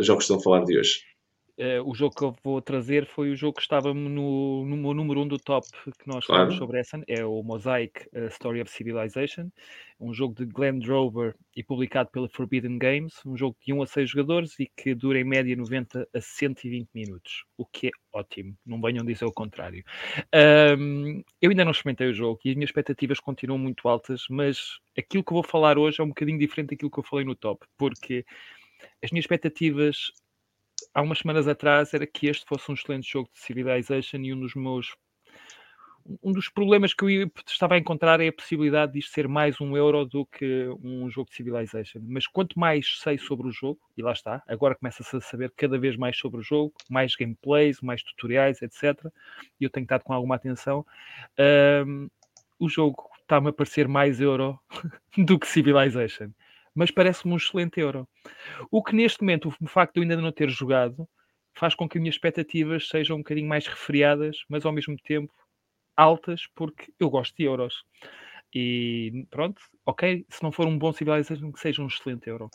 Jogos que estão a falar de hoje. Uh, o jogo que eu vou trazer foi o jogo que estava no, no número 1 um do top que nós claro. falamos sobre essa, é o Mosaic uh, Story of Civilization, um jogo de Glenn Drover e publicado pela Forbidden Games, um jogo de 1 a 6 jogadores e que dura em média 90 a 120 minutos, o que é ótimo, não venham dizer o contrário. Um, eu ainda não experimentei o jogo e as minhas expectativas continuam muito altas, mas aquilo que eu vou falar hoje é um bocadinho diferente daquilo que eu falei no top, porque as minhas expectativas há umas semanas atrás era que este fosse um excelente jogo de Civilization e um dos meus um dos problemas que eu estava a encontrar é a possibilidade de isto ser mais um euro do que um jogo de Civilization. Mas quanto mais sei sobre o jogo, e lá está, agora começa-se a saber cada vez mais sobre o jogo, mais gameplays, mais tutoriais, etc. E eu tenho estado com alguma atenção. Um, o jogo está-me a parecer mais euro do que Civilization mas parece-me um excelente euro. O que neste momento, o facto de eu ainda não ter jogado, faz com que as minhas expectativas sejam um bocadinho mais refriadas, mas ao mesmo tempo altas, porque eu gosto de euros. E pronto, ok, se não for um bom Civilization, que seja um excelente euro.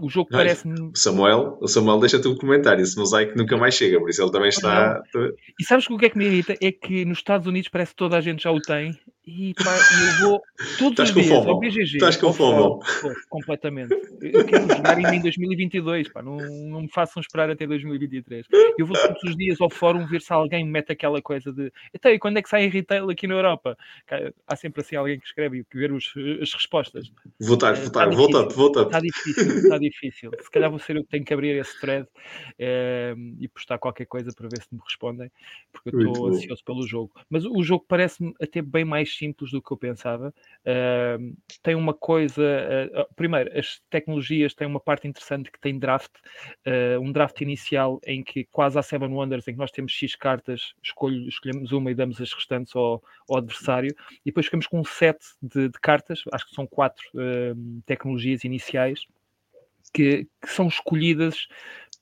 O jogo parece-me. O Samuel, o Samuel deixa-te um comentário. Esse mosaico nunca mais chega, por isso ele também está. E sabes o que é que me irrita? É que nos Estados Unidos parece que toda a gente já o tem e pá, eu vou todos Estás os dias fomo. ao BGG. Estás com fome. Completamente. Eu quero jogar ainda em 2022, pá, não, não me façam esperar até 2023. Eu vou todos os dias ao fórum ver se alguém me mete aquela coisa de então, e quando é que sai em retail aqui na Europa? Há sempre assim alguém que escreve e ver os, as respostas. Votar, é, votar, volta, volta. Está difícil, está difícil. Se calhar vou ser eu que tenho que abrir esse thread é, e postar qualquer coisa para ver se me respondem, porque eu estou ansioso pelo jogo. Mas o jogo parece-me até bem mais simples do que eu pensava. Uh, tem uma coisa. Uh, primeiro, as tecnologias têm uma parte interessante que tem draft, uh, um draft inicial em que quase há Seven Wonders, em que nós temos X cartas, escolho, escolhemos uma e damos as restantes ao, ao adversário, e depois ficamos com um set de, de cartas, acho que são quatro tecnologias iniciais. Que, que, são escolhidas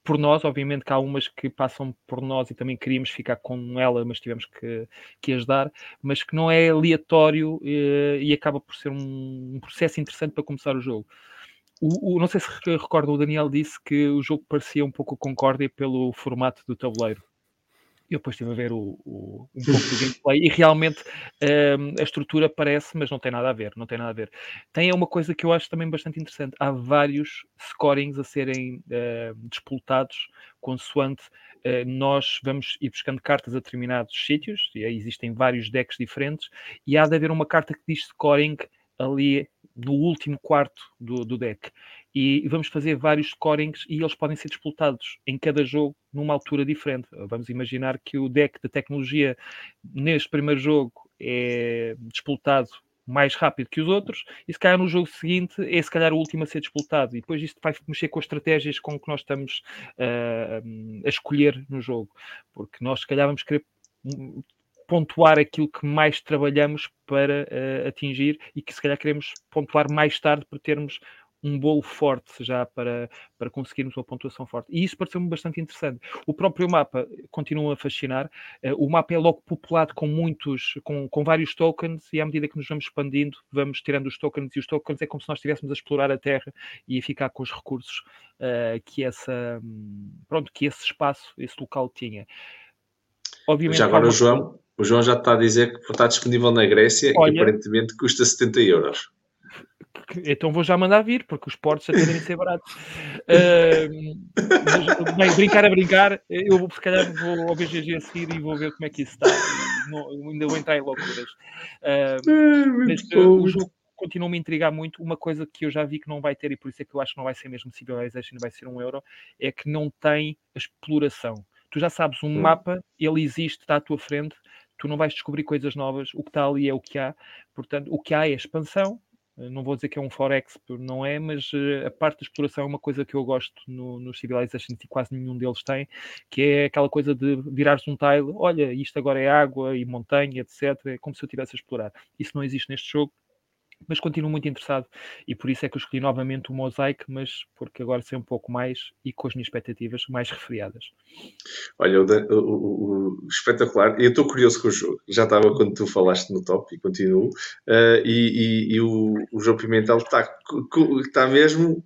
por nós, obviamente que há umas que passam por nós e também queríamos ficar com ela, mas tivemos que, que as dar, mas que não é aleatório e, eh, e acaba por ser um, um, processo interessante para começar o jogo. O, o, não sei se recordam, o Daniel disse que o jogo parecia um pouco Concórdia pelo formato do tabuleiro eu depois estive a ver o, o, um pouco do gameplay e realmente um, a estrutura parece, mas não tem nada a ver, não tem nada a ver. Tem uma coisa que eu acho também bastante interessante, há vários scorings a serem uh, disputados consoante uh, nós vamos ir buscando cartas a determinados sítios, e aí existem vários decks diferentes, e há de haver uma carta que diz scoring ali no último quarto do, do deck e vamos fazer vários scorings e eles podem ser disputados em cada jogo numa altura diferente. Vamos imaginar que o deck de tecnologia neste primeiro jogo é disputado mais rápido que os outros, e se calhar no jogo seguinte é se calhar o último a ser disputado, e depois isto vai mexer com as estratégias com que nós estamos uh, a escolher no jogo, porque nós se calhar vamos querer pontuar aquilo que mais trabalhamos para uh, atingir e que se calhar queremos pontuar mais tarde para termos um bolo forte já para, para conseguirmos uma pontuação forte. E isso pareceu-me bastante interessante. O próprio mapa continua a fascinar. Uh, o mapa é logo populado com muitos, com, com vários tokens, e à medida que nos vamos expandindo, vamos tirando os tokens, e os tokens é como se nós estivéssemos a explorar a Terra e a ficar com os recursos uh, que, essa, pronto, que esse espaço, esse local tinha. Obviamente, já agora o João, o João já está a dizer que está disponível na Grécia Olha, e aparentemente custa 70 euros então vou já mandar vir, porque os portos até devem ser baratos. Uh, bem, brincar a brincar, eu se calhar vou ao BGG a seguir e vou ver como é que isso está. Não, ainda vou entrar em loucuras. Uh, mas uh, o jogo continua-me a intrigar muito. Uma coisa que eu já vi que não vai ter, e por isso é que eu acho que não vai ser mesmo Civilization, vai ser um euro, é que não tem a exploração. Tu já sabes, um hum. mapa, ele existe, está à tua frente, tu não vais descobrir coisas novas, o que está ali é o que há, portanto, o que há é expansão, não vou dizer que é um Forex, não é, mas uh, a parte da exploração é uma coisa que eu gosto no, no Civilization e quase nenhum deles tem, que é aquela coisa de virares um tile, olha, isto agora é água e montanha, etc. É como se eu estivesse a explorar. Isso não existe neste jogo, mas continuo muito interessado. E por isso é que eu escolhi novamente o Mosaic, mas porque agora sei um pouco mais e com as minhas expectativas mais refriadas. Olha, o, o, o espetacular, eu estou curioso com o jogo, já estava quando tu falaste no top e continuo, uh, e, e, e, o, o João Pimentel está, está mesmo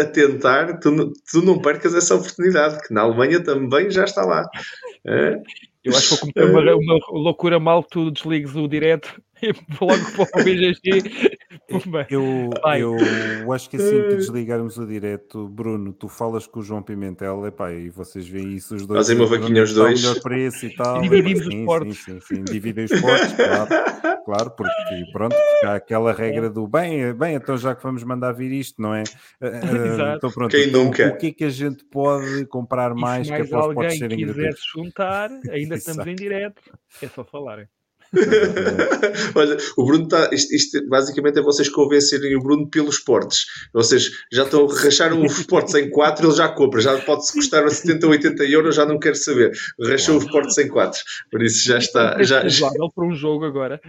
a tentar, tu, tu não percas essa oportunidade, que na Alemanha também já está lá. Uh, eu acho que vou cometer uma, uma loucura mal que tu desligues o direto e vou logo para o BGG eu, eu acho que assim que desligarmos o direto, Bruno, tu falas com o João Pimentel epá, e vocês veem isso os dois. Fazem uma vaquinha os dois. melhor preço e tal. E dividimos sim, os portos. Sim, sim, sim, dividem os portos, claro, claro, porque pronto, porque há aquela regra do bem, bem, então já que vamos mandar vir isto, não é? Exato. Então pronto, Quem nunca? o que é que a gente pode comprar mais, se mais que é para os alguém serem quiser se juntar, ainda estamos em direto, é só falarem. Olha, o Bruno está. Isto, isto, basicamente é vocês convencerem o Bruno pelos portes. Vocês já estão a rachar os portes em 4, ele já compra. Já pode-se custar a 70 ou 80 euros, já não quero saber. Rachou os portes em 4. Por isso já está. Já, já... para um jogo agora.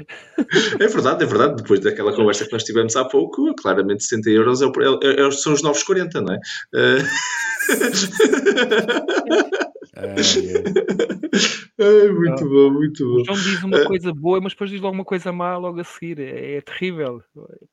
É verdade, é verdade. Depois daquela conversa que nós tivemos há pouco, claramente 70 euros é o, é, é, são os novos 40, não é? Uh... Ai, muito não. bom, muito bom. O João diz uma coisa boa, mas depois diz logo uma coisa má logo a seguir. É, é terrível.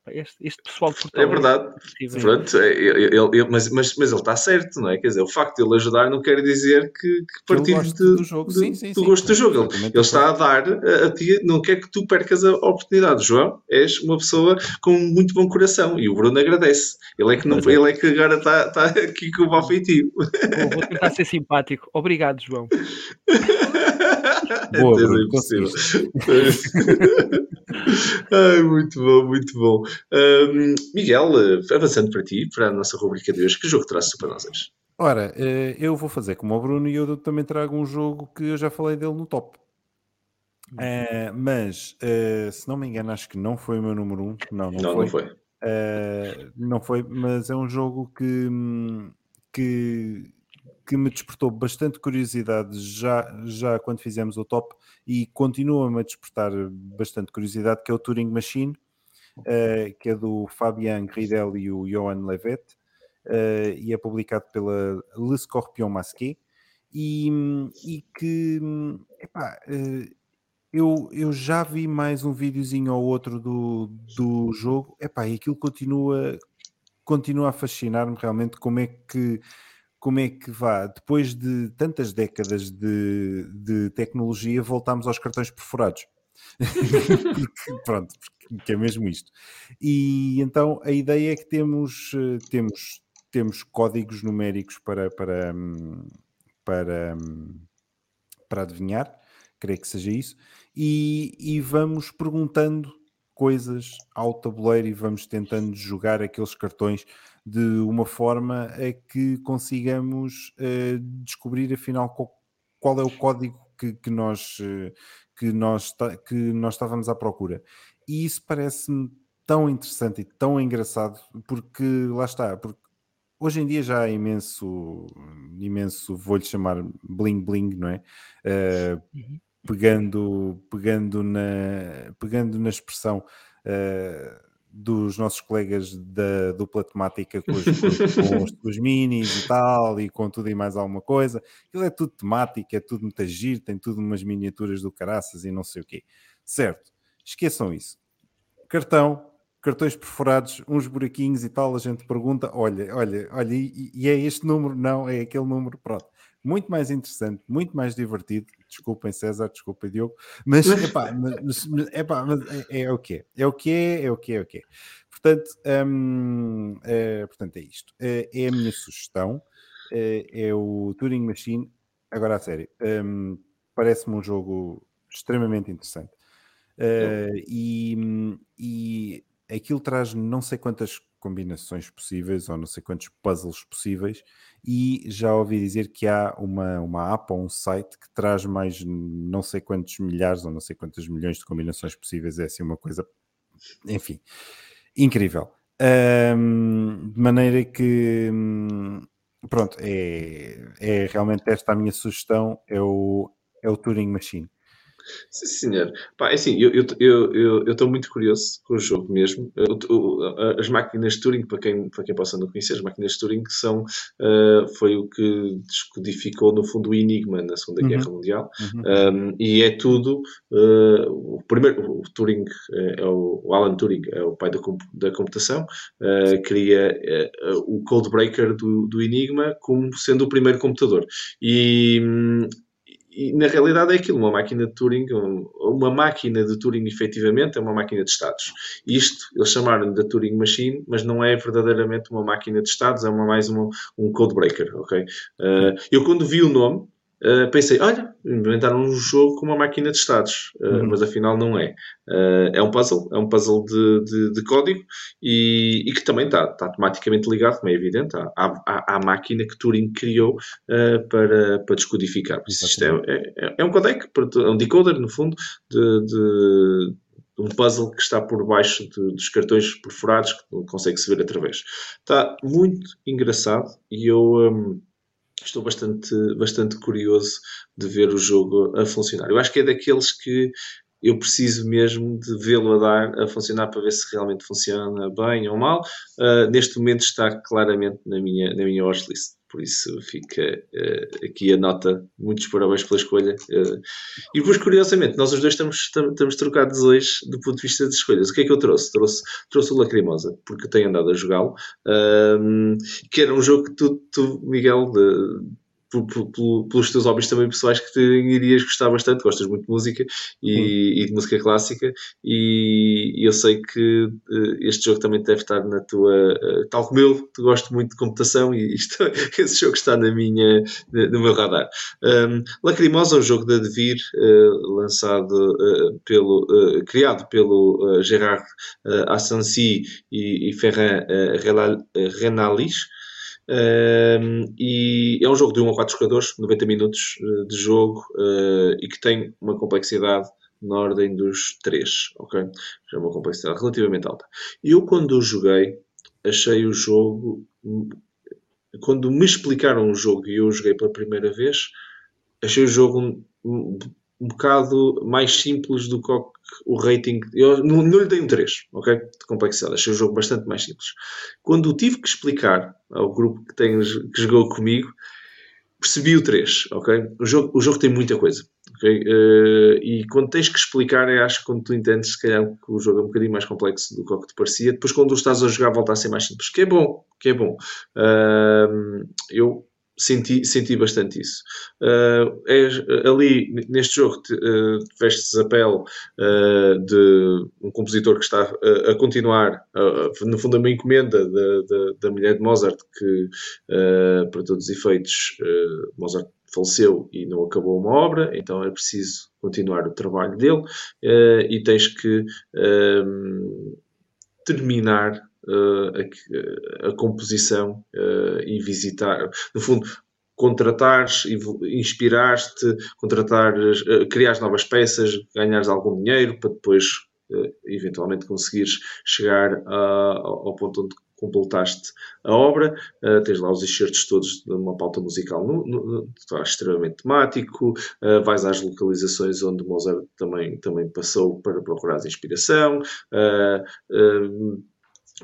Este, este, pessoal de Portugal. É verdade. É Pronto, é, ele, ele, mas, mas, mas ele está certo, não é? Quer dizer, o facto de ele ajudar não quer dizer que, que partimos de, do, jogo. De, sim, sim, do sim, gosto do jogo. Ele, ele está a dar a, a, ti, não quer que tu percas a oportunidade. João, és uma pessoa com muito bom coração e o Bruno agradece. Ele é que, não, ele é que agora está, está aqui com o mau feitio. Vou, vou tentar ser simpático. Obrigado, João. Boa, Bruno, Ai, muito bom, muito bom. Um, Miguel, avançando para ti, para a nossa rubrica de hoje, que jogo traz para nós hoje? Ora, eh, eu vou fazer como o Bruno e eu também trago um jogo que eu já falei dele no top. Uh, mas, uh, se não me engano, acho que não foi o meu número 1. Um. Não, não, não, foi. Não foi. Uh, não foi, mas é um jogo que, que que me despertou bastante curiosidade já, já quando fizemos o top e continua-me a despertar bastante curiosidade, que é o Turing Machine, uh, que é do Fabian Gridel e o Johan Levet, uh, e é publicado pela Le Scorpion Masqué, e, e que, epá, uh, eu, eu já vi mais um videozinho ou outro do, do jogo, epá, e aquilo continua, continua a fascinar-me realmente como é que como é que vá, depois de tantas décadas de, de tecnologia, voltamos aos cartões perfurados. porque, pronto, porque é mesmo isto. E então a ideia é que temos, eh, temos, temos códigos numéricos para, para, para, para adivinhar, creio que seja isso, e, e vamos perguntando coisas ao tabuleiro e vamos tentando jogar aqueles cartões de uma forma a que consigamos uh, descobrir afinal qual, qual, é o código que, que nós, uh, que, nós que nós estávamos à procura. E isso parece-me tão interessante e tão engraçado, porque lá está, porque hoje em dia já há imenso, imenso, vou-lhe chamar bling bling, não é? Uh, uhum pegando, pegando, na, pegando na expressão uh, dos nossos colegas da dupla temática com os, com, os, com os, minis e tal, e com tudo e mais alguma coisa. Aquilo é tudo temático, é tudo muito giro, tem tudo umas miniaturas do caraças e não sei o quê. Certo, esqueçam isso. Cartão, cartões perfurados, uns buraquinhos e tal, a gente pergunta, olha, olha, olha, e, e é este número? Não, é aquele número, pronto muito mais interessante, muito mais divertido. Desculpem, César, desculpem, Diogo, mas, epá, mas, epá, mas é, é, o que é, é o que é, é o que é, é o que é. Portanto, hum, é, portanto, é isto. É, é, a minha sugestão, é, é, o Turing Machine. Agora, a sério, hum, parece-me um jogo extremamente interessante. Uh, e, e aquilo traz não sei quantas combinações possíveis ou não sei quantos puzzles possíveis e já ouvi dizer que há uma, uma app ou um site que traz mais não sei quantos milhares ou não sei quantas milhões de combinações possíveis, é assim uma coisa, enfim, incrível. De maneira que hum, pronto, é, é realmente esta a minha sugestão, é o, é o Turing Machine. Sim, senhor. Pá, é assim, eu estou eu, eu, eu, eu muito curioso com o jogo mesmo. as máquinas de Turing, para quem, para quem possa não conhecer, as máquinas de Turing são, uh, foi o que descodificou, no fundo, o Enigma na Segunda uhum. Guerra Mundial. Uhum. Um, e é tudo. Uh, o primeiro, o Turing, é o, o, Alan Turing, é o pai da, da computação, uh, cria o codebreaker do, do Enigma como sendo o primeiro computador. E. Um, e na realidade é aquilo, uma máquina de Turing, uma máquina de Turing efetivamente é uma máquina de estados. Isto, eles chamaram de Turing Machine, mas não é verdadeiramente uma máquina de estados, é uma, mais uma, um codebreaker, ok? Uh, eu quando vi o nome, Uh, pensei, olha, inventaram um jogo com uma máquina de estados, uh, uhum. mas afinal não é. Uh, é um puzzle, é um puzzle de, de, de código e, e, que também está, está automaticamente ligado, como é evidente, à, à, à máquina que Turing criou para, para descodificar. Isto é, é, é, um codec, é um decoder, no fundo, de, de um puzzle que está por baixo de, dos cartões perfurados que consegue-se ver através. Está muito engraçado e eu. Um, estou bastante, bastante curioso de ver o jogo a funcionar. Eu acho que é daqueles que eu preciso mesmo de vê-lo a dar a funcionar para ver se realmente funciona bem ou mal. Uh, neste momento está claramente na minha, na minha watchlist. Por isso fica uh, aqui a nota. Muitos parabéns pela escolha. Uh, e depois, curiosamente, nós os dois estamos, estamos trocados hoje do ponto de vista de escolhas. O que é que eu trouxe? Trouxe, trouxe o Lacrimosa, porque tenho andado a jogá-lo. Uh, que era um jogo que tu, tu Miguel, de, por, por, pelos teus hobbies também pessoais que te irias gostar bastante, gostas muito de música e, e de música clássica. E, e eu sei que uh, este jogo também deve estar na tua, uh, tal como eu, tu gosto muito de computação e isto, esse jogo está na minha, no meu radar. Um, Lacrimosa é um jogo de Devir uh, lançado pelo, criado pelo Gerard uh, e, e Ferran Renalis e é um jogo de 1 a 4 jogadores, 90 minutos uh, de jogo uh, e que tem uma complexidade na ordem dos 3, ok? É uma complexidade relativamente alta. Eu, quando o joguei, achei o jogo. Quando me explicaram o jogo e eu joguei pela primeira vez, achei o jogo um, bocado mais simples do que o rating. Eu não, lhe dei um 3, ok? De complexidade. Achei o jogo bastante mais simples. Quando tive que explicar ao grupo que, tem, que jogou comigo, percebi o 3, ok? O jogo, o jogo tem muita coisa. Okay? Uh, e quando tens que explicar, acho que quando tu entendes, se calhar, que o jogo é um bocadinho mais complexo do que que te parecia, depois quando estás a jogar volta a ser mais simples, que é bom, que é bom. Uh, eu senti, senti bastante isso. Uh, ali, neste jogo, uh, vestes a pele uh, de um compositor que está a continuar, no fundo, uma encomenda da, da, da mulher de Mozart, que, para todos os efeitos, Mozart faleceu e não acabou uma obra, então é preciso continuar o trabalho dele e tens que terminar a, a, composição uh, e visitar, no fundo, contratares, inspirares-te, contratares, criares novas peças, ganhares algum dinheiro para depois eventualmente conseguires chegar ao ponto onde completaste a obra, uh, tens lá os excertos todos de uma pauta musical no, no, extremamente temático, uh, vais às localizações onde Mozart também, também passou para procurar inspiração, uh,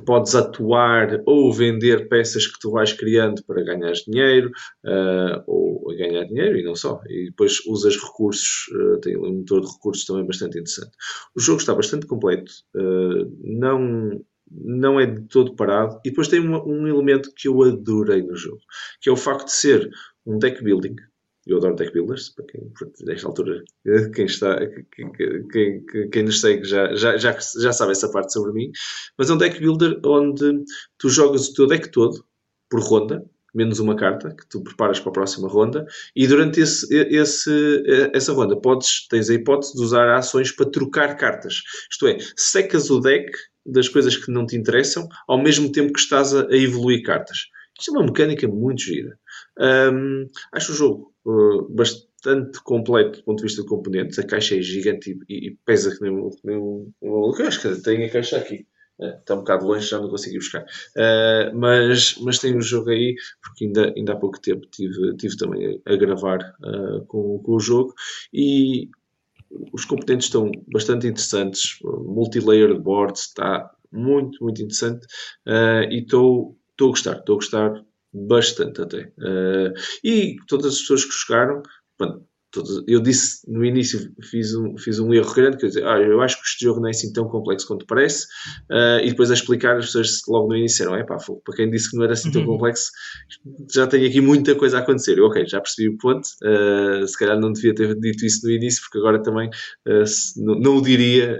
podes atuar ou vender peças que tu vais criando para ganhar dinheiro, uh, ou ganhar dinheiro e não só. E depois usas recursos, uh, tem um motor de recursos também bastante interessante. O jogo está bastante completo, uh, não, não é de todo parado. E depois tem um, um elemento que eu adorei no jogo, que é o facto de ser um deck building, eu adoro deck builders, para quem, nesta altura, quem está, quem, quem, quem nos segue já, já, já, já sabe essa parte sobre mim, mas é um deck builder onde tu jogas o teu deck todo, por ronda, menos uma carta que tu preparas para a próxima ronda, e durante esse, esse, essa ronda podes, tens a hipótese de usar ações para trocar cartas. Isto é, secas o deck das coisas que não te interessam, ao mesmo tempo que estás a, a evoluir cartas. Isto é uma mecânica muito gira. Um, acho o jogo uh, bastante completo do ponto de vista de componentes. A caixa é gigante e, e pesa que nem um, nem um, Acho que tem a caixa aqui. Uh, está um bocado longe, já não consegui buscar. Uh, mas, mas tem um jogo aí, porque ainda, ainda há pouco tempo tive, tive também a, gravar uh, com, com o jogo. E os componentes estão bastante interessantes. Multilayer board está muito, muito interessante. e estou a gostar, estou a gostar bastante até. Uh, e todas as pessoas que jogaram, pronto, eu disse no início, fiz um, fiz um erro grande, quer dizer, ah, eu acho que este jogo não é assim tão complexo quanto parece, uh, e depois a explicar, as pessoas logo no início disseram, é pá, para quem disse que não era assim tão uhum. complexo, já tem aqui muita coisa a acontecer. Eu, ok, já percebi o ponto, uh, se calhar não devia ter dito isso no início, porque agora também uh, não, não, o diria,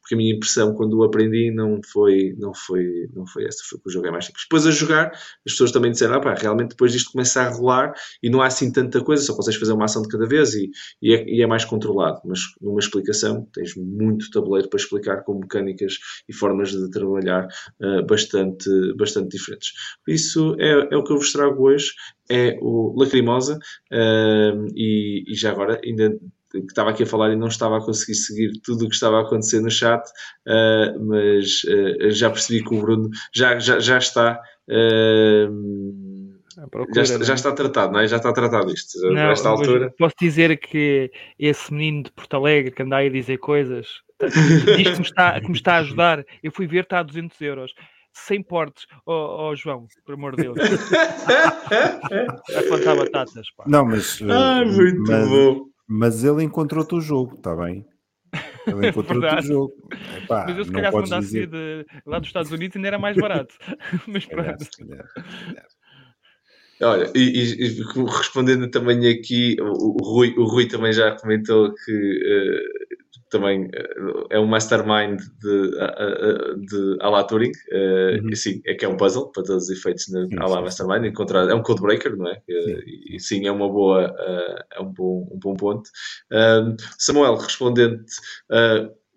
porque a minha impressão quando o aprendi não foi, não foi, não foi essa, foi que o jogo é mais simples. Depois a jogar, as pessoas também disseram, ah pá, realmente depois disto começa a rolar e não há assim tanta coisa, só consegues fazer uma ação de cada cada vez e, e, é, e, é, mais controlado. Mas numa explicação tens muito tabuleiro para explicar com mecânicas e formas de trabalhar uh, bastante, bastante diferentes. Isso é, é, o que eu vos trago hoje, é o Lacrimosa uh, e, e já agora ainda que estava aqui a falar e não estava a conseguir seguir tudo o que estava a acontecer no chat, uh, mas uh, já percebi que o Bruno já, já, já está. Uh, procura, já, já, é? está tratado, não é? Já está tratado isto. Não, nesta altura. Posso dizer que esse menino de Porto Alegre que anda aí a dizer coisas, diz que me está, que me está a ajudar. Eu fui ver, está a 200 euros. Sem portes, ó oh, oh, João, por amor de Deus. Vai plantar batatas. Pá. Não, mas. Ah, muito mas, bom. Mas ele encontrou-te o jogo, está bem? Ele encontrou-te o jogo. Epá, mas eu, se calhar, se mandasse dizer... de, lá dos Estados Unidos, ainda era mais barato. mas pronto. Olha, e, e, respondendo também aqui, o, o, Rui, o Rui também já comentou que uh, também uh, é um mastermind de, uh, de Ala Turing, uh, uhum. sim, é que é um puzzle para todos os efeitos de Ala Mastermind, encontrar, é um codebreaker, não é? Sim. E, sim, é uma boa, é um bom, um bom ponto. Samuel, respondendo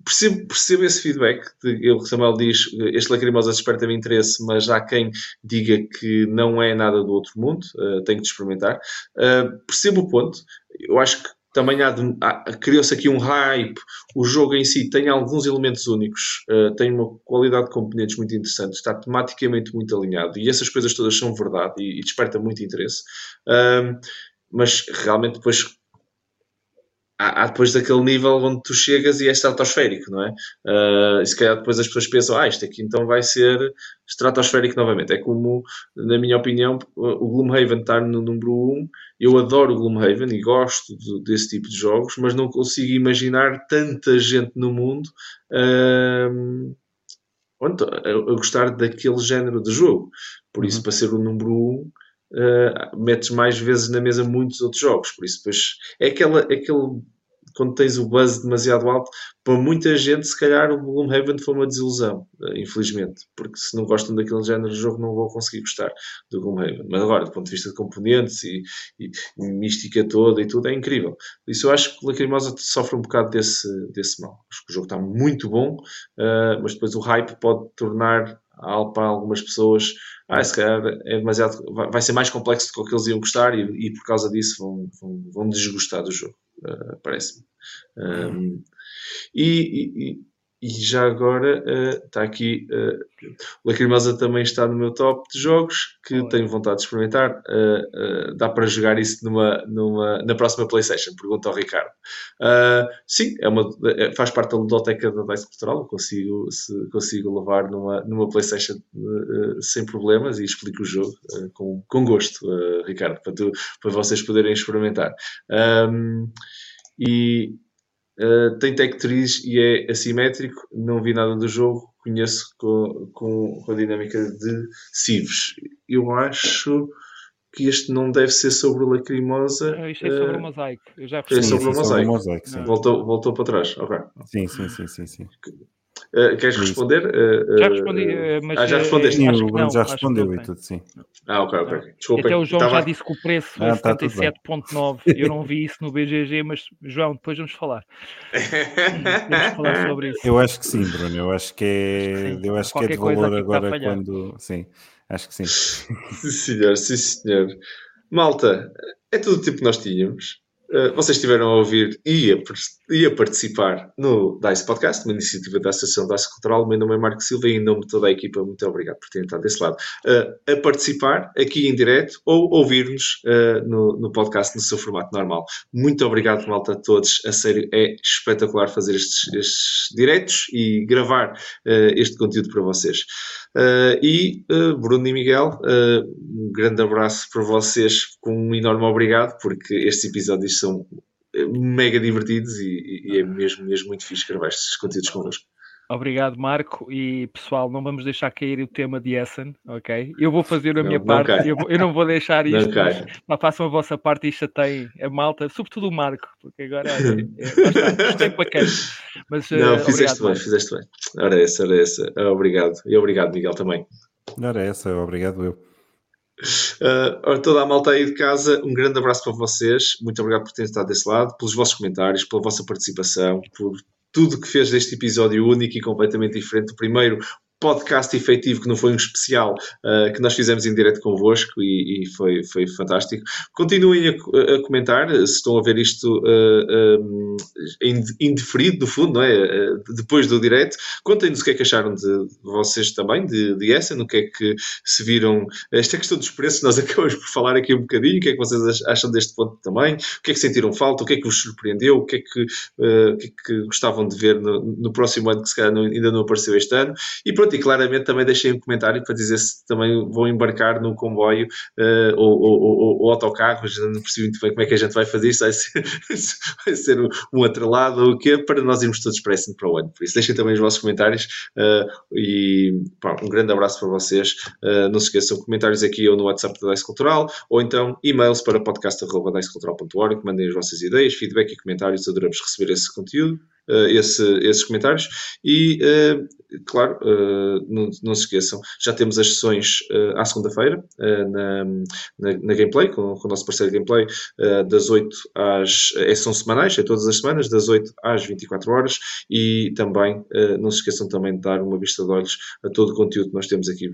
percebo, percebo esse feedback. O Samuel diz: Este Lacrimosa desperta-me interesse, mas há quem diga que não é nada do outro mundo, uh, tenho de experimentar. Uh, percebo o ponto. Eu acho que também há, há criou-se aqui um hype. O jogo em si tem alguns elementos únicos, uh, tem uma qualidade de componentes muito interessante, está tematicamente muito alinhado e essas coisas todas são verdade e, e desperta muito interesse. Uh, mas realmente depois há, há, depois daquele nível onde tu chegas e é estratosférico, não é? Uh, e se calhar depois as pessoas pensam, ah, isto aqui então vai ser estratosférico novamente. É como, na minha opinião, o Gloomhaven estar no número 1. Eu adoro o Gloomhaven e gosto de, desse tipo de jogos, mas não consigo imaginar tanta gente no mundo uh, a, a, gostar daquele género de jogo. Por isso, uhum. para ser o número 1 uh, metes mais vezes na mesa muitos outros jogos. Por isso, depois é aquela, aquele quando tens o buzz demasiado alto, para muita gente, se calhar o Gloomhaven foi uma desilusão, eh, infelizmente, porque se não gostam daquele género de jogo, não vão conseguir gostar do Gloomhaven. Mas agora, do ponto de vista de componentes e, e, e mística toda e tudo, é incrível. Por isso eu acho que o Lacrimosa sofre um bocado desse, desse mal. Acho que o jogo está muito bom, uh, mas depois o hype pode tornar para algumas pessoas ah, se calhar é demasiado, vai ser mais complexo do que eles iam gostar e, e por causa disso vão, vão, vão desgostar do jogo, uh, parece-me. Um, e, e, e, já agora uh, está aqui uh, Lacrimosa também está no meu top de jogos que oh. tenho vontade de experimentar. Uh, dá para jogar isso numa, numa, na próxima PlayStation? Pergunta ao Ricardo. sim, é uma, é, faz parte da ludoteca da Dice Cultural. Consigo, se, consigo levar numa, numa PlayStation sem problemas e explico o jogo com, com gosto, Ricardo, para, tu, para vocês poderem experimentar. Um, e uh, tem tech trees e é assimétrico. Não vi nada do jogo, conheço com, com, com a dinâmica de Cives. Eu acho que este não deve ser sobre o Lacrimosa. Não, isto é sobre o eh, Mosaic. Eu já percebi. É sobre o Mosaic. voltou, voltou para trás. Okay. Sim, sim, sim, sim, sim. Uh, queres Isso. responder? Uh, Já uh, respondi, eh, mas. Ah, já eh, respondeste? Sim, o Bruno já respondeu e tudo, sim. Ah, ok, ok. Desculpa. Até o João Tava- já disse que o preço Ah, é tá tudo bem. 77.9. Eu não vi isso no BGG, mas João, depois vamos falar. Que falar sobre isso. Eu acho que sim, Bruno. Eu acho que é, Sim. eu acho que é de valor agora quando. Sim, acho que sim. Sim, senhor, sim, senhor. Malta, é tudo o tipo que nós tínhamos. Uh, vocês estiveram a ouvir e a, e a participar no DICE Podcast, uma iniciativa da Associação DICE Cultural. O meu nome é Marco Silva e em nome de toda a equipa, muito obrigado por terem estado desse lado. Uh, a participar aqui em direto ou ouvir-nos uh, no, no podcast no seu formato normal. Muito obrigado, malta, a todos. A sério, é espetacular fazer estes, estes diretos e gravar este conteúdo para vocês. E Bruno e Miguel, um grande abraço para vocês, com um enorme obrigado, porque estes episódios são eh, mega divertidos e, e é mesmo, mesmo muito fixe gravar estes conteúdos convosco. Obrigado, Marco. E pessoal, não vamos deixar cair o tema de Essen, ok? Eu vou fazer a Não, minha não parte, eu, vou- eu não vou deixar isto. mas façam a vossa parte e chateiem a malta, sobretudo o Marco, porque agora é, é, isto é bacana. Mas, Não, eh, fizeste obrigado, bem, Marco. fizeste bem. Ora essa, ora essa. Ah, Obrigado. E obrigado, Miguel, também. Ora, essa, obrigado eu. Uh, ora, toda a malta aí de casa, um grande abraço para vocês. Muito obrigado por terem estado desse lado, pelos vossos comentários, pela vossa participação, por tudo que fez deste episódio único e completamente diferente. O primeiro podcast efetivo, que não foi um especial, uh, que nós fizemos em direto convosco e, e foi, foi fantástico. Continuem a, a comentar, se estão a ver isto uh, um, em- indiferido, no fundo, não é? Uh, depois do direto. Contem-nos o que é que acharam de, vocês também, de, de Essen, o que é que se viram. Esta questão dos preços, nós acabamos por falar aqui um bocadinho, o que é que vocês ach- acham deste ponto também, o que é que sentiram falta, o que é que vos surpreendeu, o que é que, uh, que, é que gostavam de ver no, no próximo ano, que se calhar não- ainda não apareceu este ano. E pronto, e claramente também deixei um comentário para dizer se também vão embarcar no comboio eh, ou, ou, ou, ou autocarros, não percebi muito bem como é que a gente vai fazer isso, vai ser, vai ser um, um atrelado ou o quê, para nós irmos todos para Essen para o ano. Por isso, deixem também os vossos comentários eh, e pá, um grande abraço para vocês. Eh, não se esqueçam, comentários aqui ou no WhatsApp da Dice Cultural ou então e-mails para podcast.dicecultural.org, mandem as vossas ideias, feedback e comentários, adoramos receber esse conteúdo. Eh, esse- esses comentários e eh, claro, eh, não, não se esqueçam, já temos as sessões à segunda-feira na, na, na Gameplay, com, com o nosso parceiro Gameplay, das 8 às. eh, são semanais, é todas as semanas, das 8 às 24 horas, e também não se esqueçam também de dar uma vista de olhos a todo o conteúdo que nós temos aqui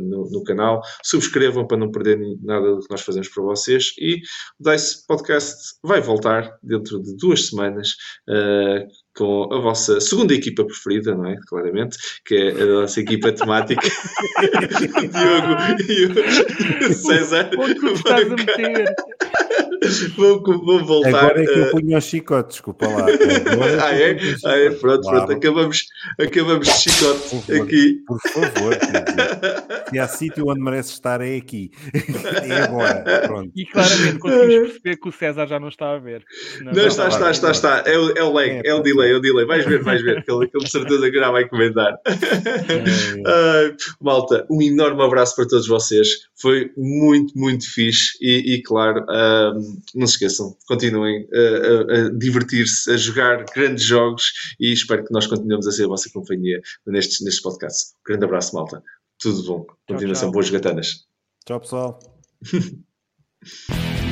no, no canal. Subscrevam para não perderem nada do que nós fazemos para vocês e o Dice Podcast vai voltar dentro de duas semanas. eh, com a vossa segunda equipa preferida, não é? Claramente, que é a nossa equipa temática. o Diogo e o César Onde tu estás a meter? Vão, vão voltar. Agora é que eh, eu punho o chicote, desculpa lá. Agora ah, é? ponho o Ah, é? Pronto, Claro, pronto. Acabamos, acabamos de Por chicote favor. aqui. Por favor, se há sítio onde merece estar, é aqui. É agora. Pronto. E claramente conseguimos perceber que o César já não está a ver. Não, Não, está, está, está, está. É o, é o lag, é, o delay, é o delay. Vais ver, vais ver, que ele, de certeza que já vai comentar. Ai, malta, um enorme abraço para todos vocês. Foi muito, muito fixe. E, e, claro, ahm, não se esqueçam, continuem a, a- a divertir-se, a jogar grandes jogos e espero que nós continuemos a ser a vossa companhia nestes, nestes podcasts. Um grande abraço, malta. Tudo bom. Continuação, tchau. boas gatanas. Tchau, pessoal.